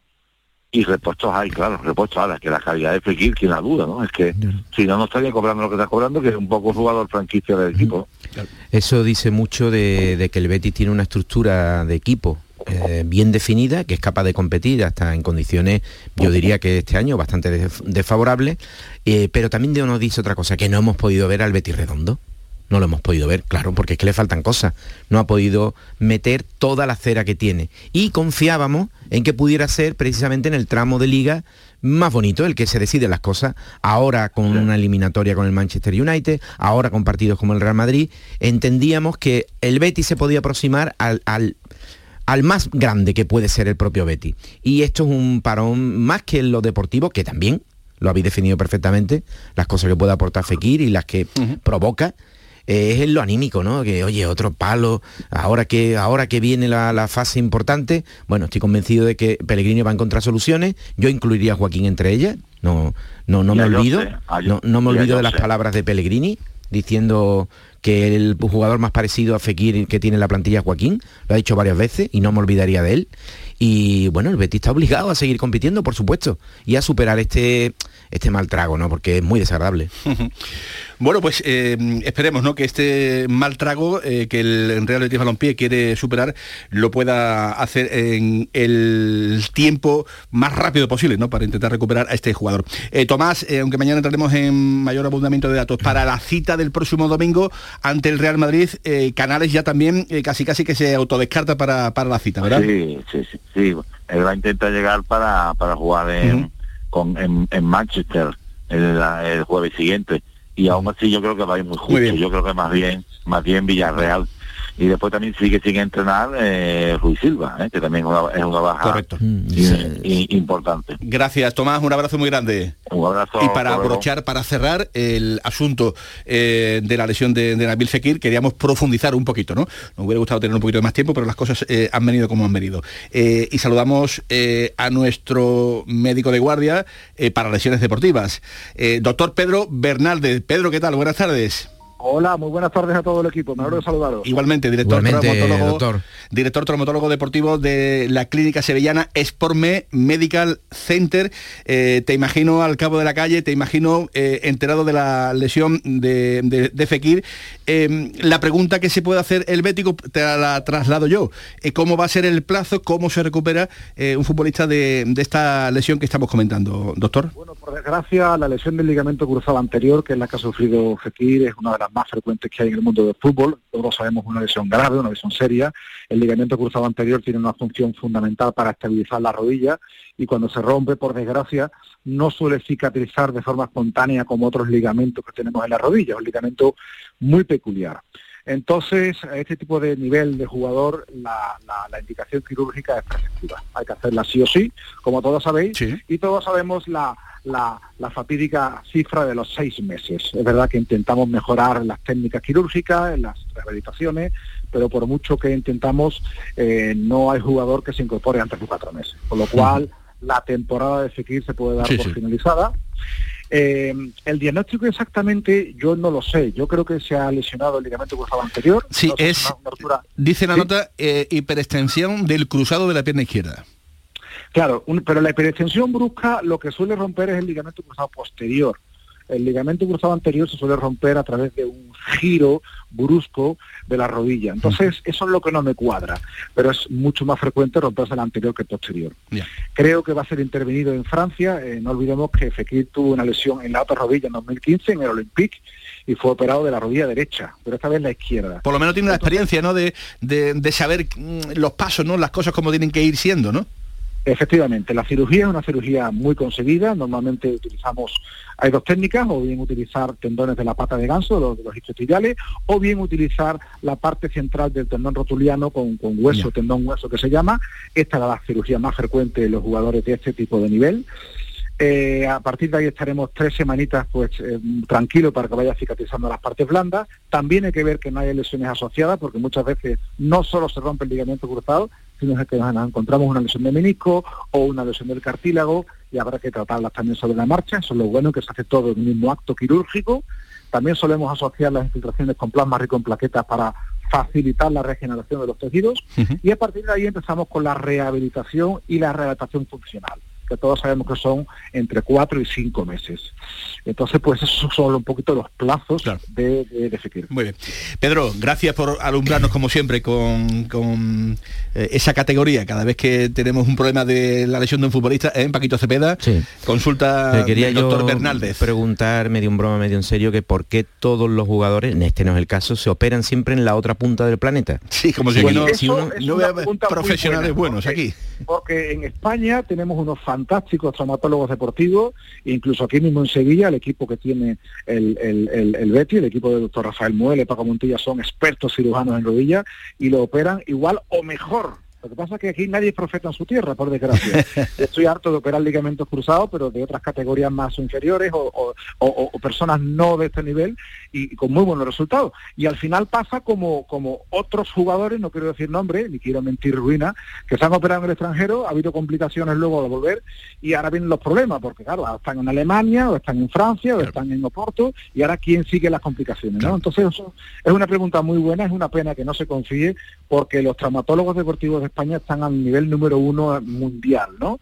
Speaker 12: Y repuestos hay, claro, repuestos ahora, que la calidad de Fekir, quien la duda, ¿no? Es que si no, no estaría cobrando lo que está cobrando, que es un poco jugador franquicia del equipo.
Speaker 6: Eso dice mucho de, de que el Betis tiene una estructura de equipo eh, bien definida, que es capaz de competir hasta en condiciones, yo diría que este año bastante desfavorables, eh, pero también de- nos dice otra cosa, que no hemos podido ver al Betis redondo. No lo hemos podido ver, claro, porque es que le faltan cosas. No ha podido meter toda la cera que tiene. Y confiábamos en que pudiera ser precisamente en el tramo de liga más bonito, el que se decide las cosas, ahora con una eliminatoria con el Manchester United, ahora con partidos como el Real Madrid, entendíamos que el Betis se podía aproximar al, al- al más grande que puede ser el propio Betis. Y esto es un parón más que en lo deportivo, que también lo habéis definido perfectamente, las cosas que puede aportar Fekir y las que provoca, eh, es en lo anímico, ¿no? Que oye, otro palo, ahora que, ahora que viene la, la fase importante, bueno, estoy convencido de que Pellegrini va a encontrar soluciones, yo incluiría a Joaquín entre ellas, no, no, no me olvido,
Speaker 12: Jose, a Jo-
Speaker 6: no, no me olvido de las palabras de Pellegrini diciendo que el jugador más parecido a Fekir que tiene la plantilla es Joaquín, lo ha dicho varias veces y no me olvidaría de él. Y bueno, el Betis está obligado a seguir compitiendo, por supuesto, y a superar este, este mal trago, ¿no? Porque es muy desagradable. <laughs>
Speaker 5: Bueno, pues eh, esperemos ¿no? que este mal trago eh, que el Real Betis Balompié quiere superar lo pueda hacer en el tiempo más rápido posible ¿no? para intentar recuperar a este jugador. Eh, Tomás, aunque mañana entraremos en mayor abundamiento de datos, para la cita del próximo domingo ante el Real Madrid, Canales ya también casi casi que se autodescarta para, para la cita, ¿verdad?
Speaker 12: Sí, sí, sí, sí. Él va a intentar llegar para, para jugar en, con, en, Manchester el jueves siguiente. Y aún así yo creo que va a ir muy justo. yo creo que más bien, más bien Villarreal y después también sigue sin entrenar eh, Ruiz Silva, eh, que también es una, baja
Speaker 5: Correcto.
Speaker 12: Mm, importante.
Speaker 5: Gracias, Tomás, un abrazo muy grande.
Speaker 12: Un abrazo.
Speaker 5: Y para abrochar, para cerrar el asunto eh, de la lesión de, de, Nabil Fekir, queríamos profundizar un poquito, ¿no? Nos hubiera gustado tener un poquito de más tiempo, pero las cosas han venido como han venido. y saludamos a nuestro médico de guardia para lesiones deportivas, doctor Pedro Bernaldez. Pedro, ¿qué tal? Buenas tardes.
Speaker 13: Hola, muy buenas tardes a todo el equipo. Me alegro de saludaros.
Speaker 5: Igualmente, director traumatólogo, director traumatólogo deportivo de la clínica sevillana Sporme Medical Center. Eh, te imagino al cabo de la calle, te imagino eh, enterado de la lesión de, de, Fekir. Eh, la pregunta que se puede hacer el bético te la traslado yo. ¿Cómo va a ser el plazo? ¿Cómo se recupera un futbolista de, de, esta lesión que estamos comentando, doctor?
Speaker 13: Bueno, por desgracia, la lesión del ligamento cruzado anterior, que es la que ha sufrido Fekir, es una de las más frecuentes que hay en el mundo del fútbol. Todos sabemos una lesión grave, una lesión seria. El ligamento cruzado anterior tiene una función fundamental para estabilizar la rodilla y cuando se rompe, por desgracia, no suele cicatrizar de forma espontánea como otros ligamentos que tenemos en la rodilla. Un ligamento muy peculiar. Entonces, a este tipo de nivel de jugador, la, indicación quirúrgica es preceptiva. Hay que hacerla sí o sí, como todos sabéis, y todos sabemos la, la, fatídica cifra de los seis meses. Es verdad que intentamos mejorar las técnicas quirúrgicas, las rehabilitaciones, pero por mucho que intentamos, eh, no hay jugador que se incorpore antes de cuatro meses. Con lo cual, la temporada de Fekir se puede dar por finalizada. Eh, el diagnóstico exactamente yo no lo sé. Yo creo que se ha lesionado el ligamento cruzado anterior.
Speaker 5: Sí, es, dice la nota, eh, hiperextensión del cruzado de la pierna izquierda.
Speaker 13: Claro, pero la hiperextensión brusca lo que suele romper es el ligamento cruzado posterior. El ligamento cruzado anterior se suele romper a través de un giro brusco de la rodilla. Entonces, eso es lo que no me cuadra, pero es mucho más frecuente romperse el anterior que el posterior. Creo que va a ser intervenido en Francia. Eh, no olvidemos que Fekir tuvo una lesión en la otra rodilla en 2015 en el Olympique y fue operado de la rodilla derecha, pero esta vez la izquierda.
Speaker 5: Por lo menos tiene la experiencia, ¿no? De, de, de saber mm, los pasos, ¿no? Las cosas como tienen que ir siendo, ¿no?
Speaker 13: Efectivamente, la cirugía es una cirugía muy conseguida. Normalmente utilizamos, hay dos técnicas, o bien utilizar tendones de la pata de ganso, los, los isquiotibiales, o bien utilizar la parte central del tendón rotuliano con, hueso, tendón hueso que se llama. Esta es la cirugía más frecuente de los jugadores de este tipo de nivel. Eh, a partir de ahí estaremos tres semanitas pues eh, tranquilo para que vaya cicatrizando las partes blandas. También hay que ver que no hay lesiones asociadas porque muchas veces no solo se rompe el ligamento cruzado, sino que nos encontramos una lesión de menisco o una lesión del cartílago y habrá que tratarlas también sobre la marcha. Eso es lo bueno que se hace todo en el mismo acto quirúrgico. También solemos asociar las infiltraciones con plasma rico en plaquetas para facilitar la regeneración de los tejidos y a partir de ahí empezamos con la rehabilitación y la rehabilitación funcional que todos sabemos que son entre cuatro y cinco meses. Entonces, pues esos son un poquito los plazos de, de,
Speaker 5: Muy bien. Pedro, gracias por alumbrarnos como siempre con, con eh, esa categoría. Cada vez que tenemos un problema de la lesión de un futbolista, en ¿eh? Paquito Cepeda, consulta
Speaker 6: quería del doctor Bernaldez. preguntar, medio en broma, medio en serio, que por qué todos los jugadores, en este no es el caso, se operan siempre en la otra punta del planeta.
Speaker 5: Sí, como si, no, si uno, no profesionales buenos aquí.
Speaker 13: Porque en España tenemos unos fantásticos traumatólogos deportivos, incluso aquí mismo en Sevilla, el equipo que tiene el, el, el, Betty, el equipo del doctor Rafael Muele, Paco Montilla, son expertos cirujanos en rodilla y lo operan igual o mejor lo que pasa es que aquí nadie es profeta en su tierra, por desgracia. <laughs> Estoy harto de operar ligamentos cruzados, pero de otras categorías más inferiores o, o, o- o personas no de este nivel y, y con muy buenos resultados. Y al final pasa como, como otros jugadores, no quiero decir nombre, ni quiero mentir ruina, que se han operado en el extranjero, ha habido complicaciones luego al volver y ahora vienen los problemas, porque claro, están en Alemania, o están en Francia, o están en Oporto, y ahora quién sigue las complicaciones, ¿no? Entonces eso es una pregunta muy buena, es una pena que no se confíe, porque los traumatólogos deportivos de España están al nivel número uno mundial, ¿no?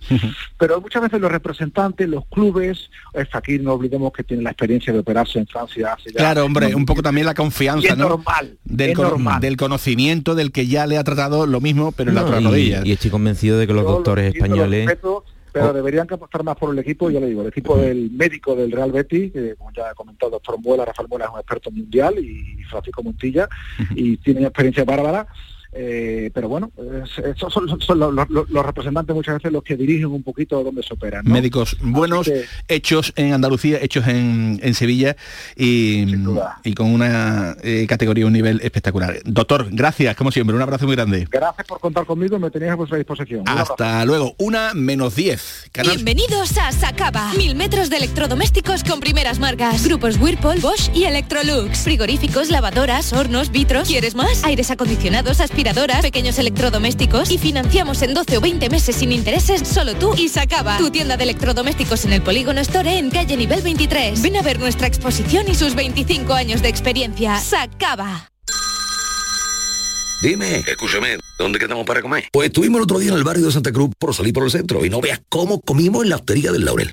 Speaker 13: pero muchas veces los representantes, los clubes, es aquí no olvidemos que tiene la experiencia de operarse en Francia hace ya
Speaker 5: Claro, hombre, un poco también la confianza,
Speaker 13: es
Speaker 5: ¿no?
Speaker 13: normal,
Speaker 5: Del,
Speaker 13: es
Speaker 5: cono-
Speaker 13: normal.
Speaker 5: del conocimiento del que ya le ha tratado lo mismo, pero en la otra
Speaker 6: y-
Speaker 5: rodilla.
Speaker 6: y estoy convencido de que los
Speaker 13: Yo
Speaker 6: doctores españoles
Speaker 13: respeto, pero
Speaker 6: Oh.
Speaker 13: deberían que apostar más por el equipo, ya le digo, el equipo del médico del Real Betis, que como ya ha comentado el doctor Muela, Rafael Muela es un experto mundial, y Francisco Montilla, y tienen experiencia bárbara, eh, pero bueno, es- esos son, son los, los- los representantes muchas veces los que dirigen un poquito donde se operan. ¿no?
Speaker 5: Médicos buenos,
Speaker 13: que-
Speaker 5: hechos en Andalucía, hechos en, en Sevilla y, y con una eh, categoría, un nivel espectacular. Doctor, gracias, como siempre, un abrazo muy grande.
Speaker 13: Gracias por contar conmigo, me tenéis a vuestra disposición.
Speaker 5: Hasta luego, una menos 10. Canal
Speaker 14: Bienvenidos a Sacaba. Mil metros de electrodomésticos con primeras marcas. Grupos Whirlpool, Bosch y Electrolux. Frigoríficos, lavadoras, hornos, vitros. ¿Quieres más? Aires acondicionados, aspiradoras, pequeños electrodomésticos. Y financiamos en 12 o 20 meses sin intereses solo tú y Sacaba. Tu tienda de electrodomésticos en el Polígono Store en calle nivel 23. Ven a ver nuestra exposición y sus 25 años de experiencia. Sacaba.
Speaker 15: Dime, escúchame, ¿dónde quedamos para comer? Pues estuvimos el otro día en el barrio de Santa Cruz por salir por el centro y no veas cómo comimos en la hostería del Laurel.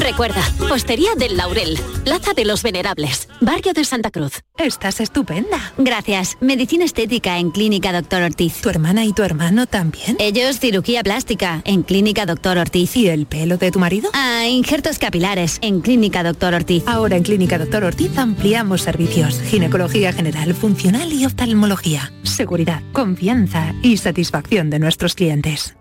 Speaker 16: Recuerda, Hostería del Laurel, Plaza de los Venerables, Barrio de Santa Cruz.
Speaker 17: Estás estupenda.
Speaker 16: Gracias. Medicina estética en Clínica Doctor Ortiz.
Speaker 17: ¿Tu hermana y tu hermano también?
Speaker 16: Ellos cirugía plástica en Clínica Doctor Ortiz.
Speaker 17: ¿Y el pelo de tu marido?
Speaker 16: Ah, injertos capilares en Clínica Doctor Ortiz.
Speaker 17: Ahora en Clínica Doctor Ortiz ampliamos servicios. Ginecología general, funcional y oftalmología. Seguridad, confianza y satisfacción de nuestros clientes.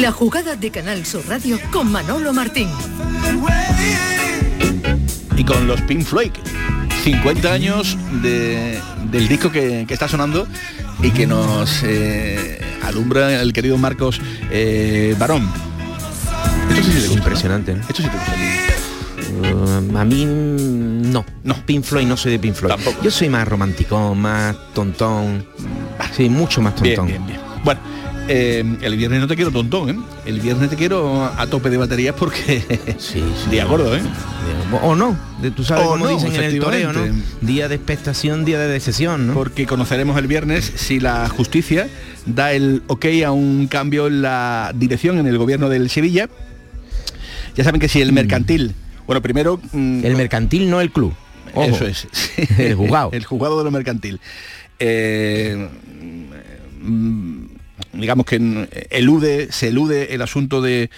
Speaker 3: La jugada de Canal Sur Radio con Manolo Martín.
Speaker 5: y con los Pink Floyd. 50 años de- del disco que, que está sonando y que nos eh, alumbra el querido Marcos eh, Barón. Esto sí, sí te gusta,
Speaker 6: Impresionante.
Speaker 5: ¿no? Esto sí te gusta.
Speaker 6: Uh, a mí no, no. Pink Floyd no soy de Pink Floyd. Yo soy más romántico, más tontón. Sí, mucho más
Speaker 5: Bien,
Speaker 6: tontón.
Speaker 5: bien, bien. Bueno, eh, el viernes no te quiero tontón, ¿eh? El viernes te quiero a tope de baterías porque <laughs>
Speaker 6: sí,
Speaker 5: día gordo, ¿eh?
Speaker 6: O no, tú sabes
Speaker 5: O
Speaker 6: cómo
Speaker 5: no,
Speaker 6: dicen en el toreo, ¿no? Día de expectación, día de decisión, ¿no?
Speaker 5: Porque conoceremos el viernes si la justicia da el ok a un cambio en la dirección en el gobierno del Sevilla. Ya saben que si el mercantil, bueno, primero...
Speaker 6: Mm. El mercantil no el club. Ojo.
Speaker 5: Eso es. sí. <laughs>
Speaker 6: El juzgado.
Speaker 5: el juzgado de lo mercantil. Eh, mm, digamos que mm, elude, se elude el asunto de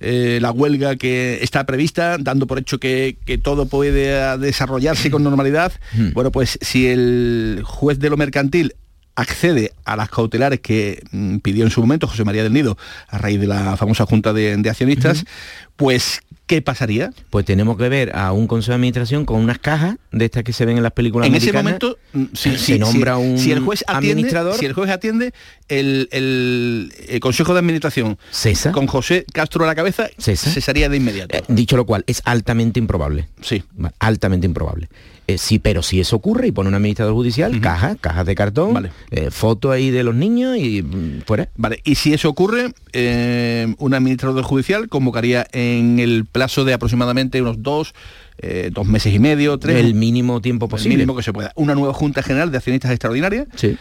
Speaker 5: eh, la huelga que está prevista, dando por hecho que, que todo puede desarrollarse con normalidad.
Speaker 6: Hmm.
Speaker 5: Bueno, pues si el juez de lo mercantil accede a las cautelares que mm, pidió en su momento José María del Nido a raíz de la famosa junta de, de accionistas, pues ¿qué pasaría?
Speaker 6: Pues tenemos que ver a un consejo de administración con unas cajas de estas que se ven en las películas
Speaker 5: en ese momento mm, si,
Speaker 6: se
Speaker 5: si-
Speaker 6: nombra
Speaker 5: si-
Speaker 6: un
Speaker 5: si el juez atiende,
Speaker 6: administrador
Speaker 5: si el juez atiende el, el- el consejo de administración
Speaker 6: Cesa.
Speaker 5: con José Castro a la cabeza
Speaker 6: Cesa.
Speaker 5: cesaría de inmediato
Speaker 6: Eh, dicho lo cual es altamente improbable
Speaker 5: sí
Speaker 6: altamente improbable Eh, sí pero si eso ocurre y pone un administrador judicial cajas cajas de cartón eh, foto ahí de los niños y mm, fuera
Speaker 5: Vale, y si eso ocurre, eh, un administrador judicial convocaría en el plazo de aproximadamente unos dos, dos meses y medio, tres.
Speaker 6: el mínimo tiempo
Speaker 5: el
Speaker 6: posible
Speaker 5: mínimo que se pueda. Una nueva Junta General de Accionistas Extraordinarias,
Speaker 6: Sí.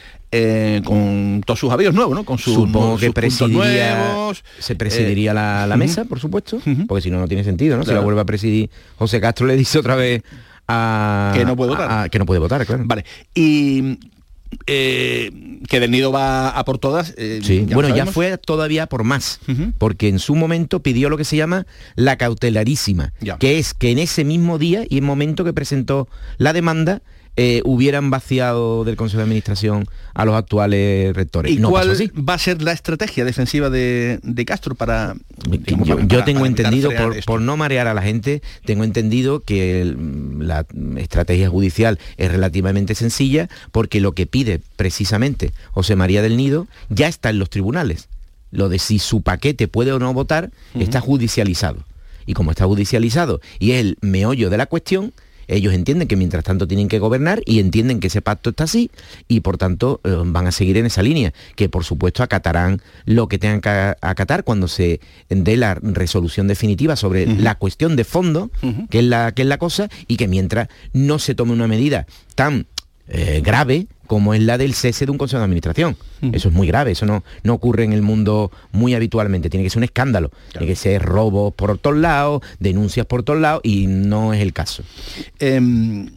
Speaker 5: con todos sus avíos nuevos, ¿no? Con sus,
Speaker 6: Supongo
Speaker 5: sus
Speaker 6: que
Speaker 5: puntos
Speaker 6: presidiría,
Speaker 5: nuevos.
Speaker 6: se presidiría la, la mesa, por supuesto, porque si no, no tiene sentido, ¿no? Si
Speaker 5: Claro.
Speaker 6: la vuelve a presidir José Castro, le dice otra vez a...
Speaker 5: Que no puede votar.
Speaker 6: a- que no puede votar, claro.
Speaker 5: Vale. Y eh, que del nido va a por todas. eh,
Speaker 6: Sí,
Speaker 5: ya
Speaker 6: bueno, ya fue todavía por más, porque en su momento pidió lo que se llama la cautelarísima,
Speaker 5: Ya.
Speaker 6: que es que en ese mismo día y en momento que presentó la demanda eh, hubieran vaciado del Consejo de Administración a los actuales rectores.
Speaker 5: ¿Y
Speaker 6: no
Speaker 5: cuál
Speaker 6: pasó así.
Speaker 5: va a ser la estrategia defensiva de, de Castro para... digamos,
Speaker 6: Yo,
Speaker 5: para-
Speaker 6: yo
Speaker 5: para-
Speaker 6: tengo
Speaker 5: para
Speaker 6: entendido, por, no marear a la gente, tengo entendido que el- la estrategia judicial es relativamente sencilla porque lo que pide precisamente José María del Nido ya está en los tribunales. Lo de si su paquete puede o no votar está judicializado. Y como está judicializado y es el meollo de la cuestión, ellos entienden que mientras tanto tienen que gobernar y entienden que ese pacto está así y por tanto eh, van a seguir en esa línea, que por supuesto acatarán lo que tengan que acatar cuando se dé la resolución definitiva sobre la cuestión de fondo, que, es la, que es la cosa, y que mientras no se tome una medida tan eh, grave como es la del cese de un consejo de administración. Eso es muy grave, eso no, no ocurre en el mundo muy habitualmente, tiene que ser un escándalo, tiene que ser robos por todos lados, denuncias por todos lados, y no es el caso.
Speaker 5: Em,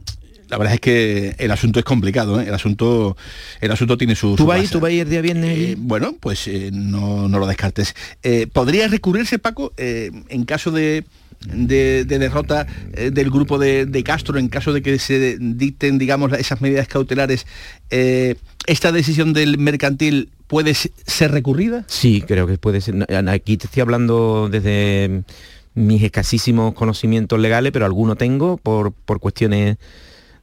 Speaker 5: la verdad es que el asunto es complicado, ¿eh? el asunto el asunto tiene su...
Speaker 6: ¿Tú
Speaker 5: su
Speaker 6: vas a ir-
Speaker 5: base.
Speaker 6: tú vas a ir el día viernes?
Speaker 5: Eh, bueno, pues eh, no, no lo descartes. ¿Podría recurrirse, Paco, en caso de, de, de derrota eh, del grupo de, de Castro, en caso de que se dicten, digamos, esas medidas cautelares, eh, esta decisión del mercantil puede se- ser recurrida?
Speaker 6: Sí, creo que puede ser. Aquí te estoy hablando desde mis escasísimos conocimientos legales, pero alguno tengo por, por cuestiones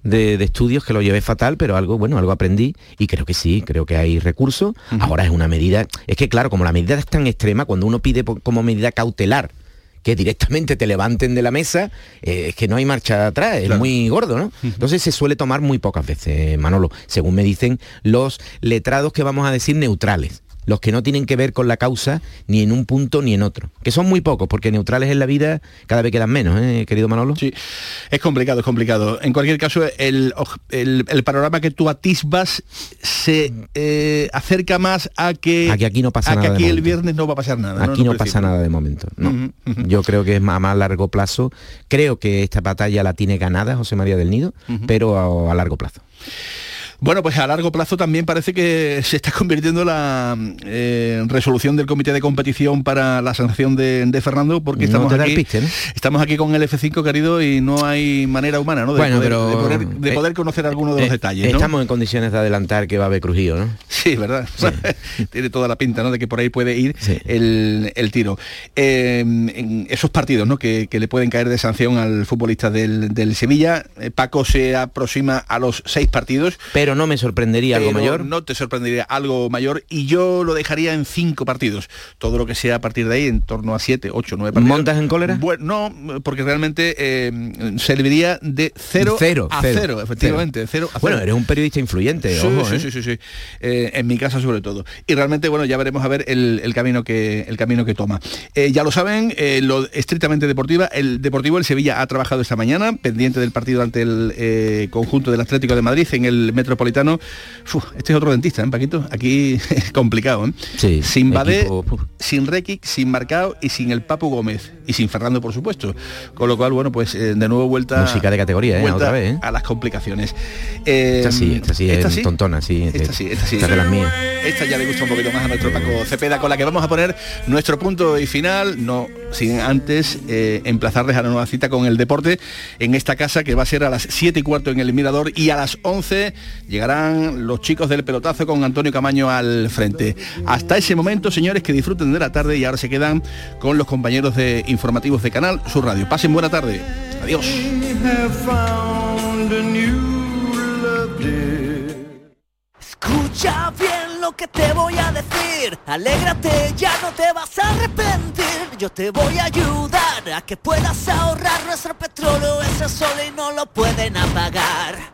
Speaker 6: de, de estudios que lo llevé fatal, pero algo, bueno, algo aprendí y creo que sí, creo que hay recursos. Ahora es una medida, es que claro, como la medida es tan extrema, cuando uno pide por- como medida cautelar que directamente te levanten de la mesa, eh, es que no hay marcha atrás, es muy gordo, ¿no? Entonces se suele tomar muy pocas veces, Manolo, según me dicen los letrados que vamos a decir neutrales. Los que no tienen que ver con la causa ni en un punto ni en otro. Que son muy pocos, porque neutrales en la vida cada vez quedan menos, ¿eh, querido Manolo?
Speaker 5: Sí, es complicado, es complicado. En cualquier caso, el, el- el panorama que tú atisbas se eh, acerca más a que,
Speaker 6: Aquí- aquí no pasa
Speaker 5: a que
Speaker 6: nada de
Speaker 5: aquí el viernes no va a pasar nada.
Speaker 6: Aquí no pasa nada de momento. no. Yo creo que es a más largo plazo. Creo que esta batalla la tiene ganada José María del Nido, pero a, a largo plazo.
Speaker 5: Bueno, pues a largo plazo también parece que se está <laughs> convirtiendo la eh, resolución del comité de competición para la sanción de, de Fernando, porque
Speaker 6: No
Speaker 5: estamos aquí,
Speaker 6: piste, ¿no?
Speaker 5: estamos aquí con el F5 querido y no hay manera humana, ¿no? De,
Speaker 6: Bueno,
Speaker 5: poder,
Speaker 6: pero-
Speaker 5: de poder, de
Speaker 6: eh,
Speaker 5: conocer alguno de los
Speaker 6: Eh,
Speaker 5: detalles. ¿no?
Speaker 6: Estamos en condiciones de adelantar que va a haber crujido, ¿no?
Speaker 5: Sí, ¿verdad? <laughs> Tiene toda la pinta, ¿no? De que por ahí puede ir el, el tiro. En esos partidos, ¿no? Que, que le pueden caer de sanción al futbolista del, del Sevilla. Paco se aproxima a los seis partidos.
Speaker 6: Pero no me sorprendería algo mayor.
Speaker 5: No te sorprendería algo mayor y yo lo dejaría en cinco partidos. Todo lo que sea a partir de ahí, en torno a siete, ocho, nueve partidos.
Speaker 6: ¿Montas en cólera?
Speaker 5: Bueno, no, porque realmente eh, serviría de cero,
Speaker 6: Cero,
Speaker 5: a
Speaker 6: cero,
Speaker 5: cero, efectivamente. Cero a
Speaker 6: Bueno, eres un periodista influyente,
Speaker 5: Sí,
Speaker 6: ojo,
Speaker 5: sí,
Speaker 6: ¿eh?
Speaker 5: sí, sí, sí. Eh, en mi casa sobre todo. Y realmente, bueno, ya veremos a ver el, el camino que el camino que toma. Eh, ya lo saben, eh, lo estrictamente deportiva, el Deportivo el Sevilla ha trabajado esta mañana, pendiente del partido ante el eh, conjunto del Atlético de Madrid en el Metropolitano. Uf, este es otro dentista, ¿eh, Paquito? Aquí es <laughs> complicado, ¿eh? sin Badé, sin Rekic, sin Marcao y sin el Papu Gómez. Y sin Fernando, por supuesto. Con lo cual, bueno, pues eh, de nuevo vuelta.
Speaker 6: Música de categoría, ¿eh? Otra vez, ¿eh?
Speaker 5: a las complicaciones. Eh,
Speaker 6: Esta sí, esta sí es tontona, sí.
Speaker 5: Esta sí, esta sí.
Speaker 6: Esta es de las mías.
Speaker 5: Esta ya le gusta un poquito más a nuestro Paco Cepeda, con la que vamos a poner nuestro punto y final, no sin antes eh, emplazarles a la nueva cita con el deporte en esta casa que va a ser a las 7 y cuarto en el Mirador y a las 11 llegarán los chicos del pelotazo con Antonio Camaño al frente. Hasta ese momento, señores, que disfruten de la tarde y ahora se quedan con los compañeros de informativos de Canal Sur Radio. Pasen buena tarde. Adiós.
Speaker 18: Escucha bien lo que te voy a decir. Alégrate, ya no te vas a arrepentir. Yo te voy a ayudar a que puedas ahorrar nuestro petróleo. Ese sol y no lo pueden apagar.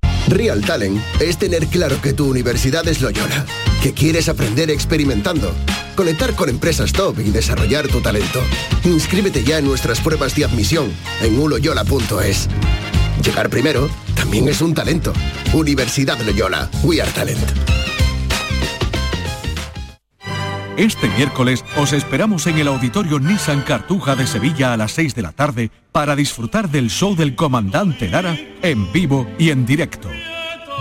Speaker 19: Real Talent es tener claro que tu universidad es Loyola, que quieres aprender experimentando, conectar con empresas top y desarrollar tu talento. Inscríbete ya en nuestras pruebas de admisión en uloyola.es. Llegar primero también es un talento. Universidad Loyola, We Are Talent.
Speaker 10: Este miércoles os esperamos en el Auditorio Nissan Cartuja de Sevilla a las 6 de la tarde para disfrutar del show del comandante Lara en vivo y en directo.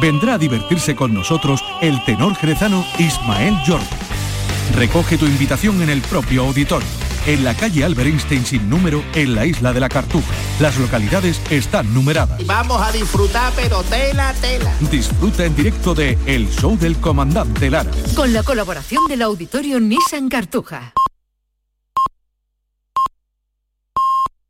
Speaker 10: Vendrá a divertirse con nosotros el tenor jerezano Ismael Jordi. Recoge tu invitación en el propio auditorio, en la calle Albert Einstein sin número, en la isla de la Cartuja. Las localidades están numeradas.
Speaker 20: Vamos a disfrutar, pero tela, tela.
Speaker 10: Disfruta en directo de El Show del Comandante Lara.
Speaker 3: Con la colaboración del Auditorio Nissan Cartuja.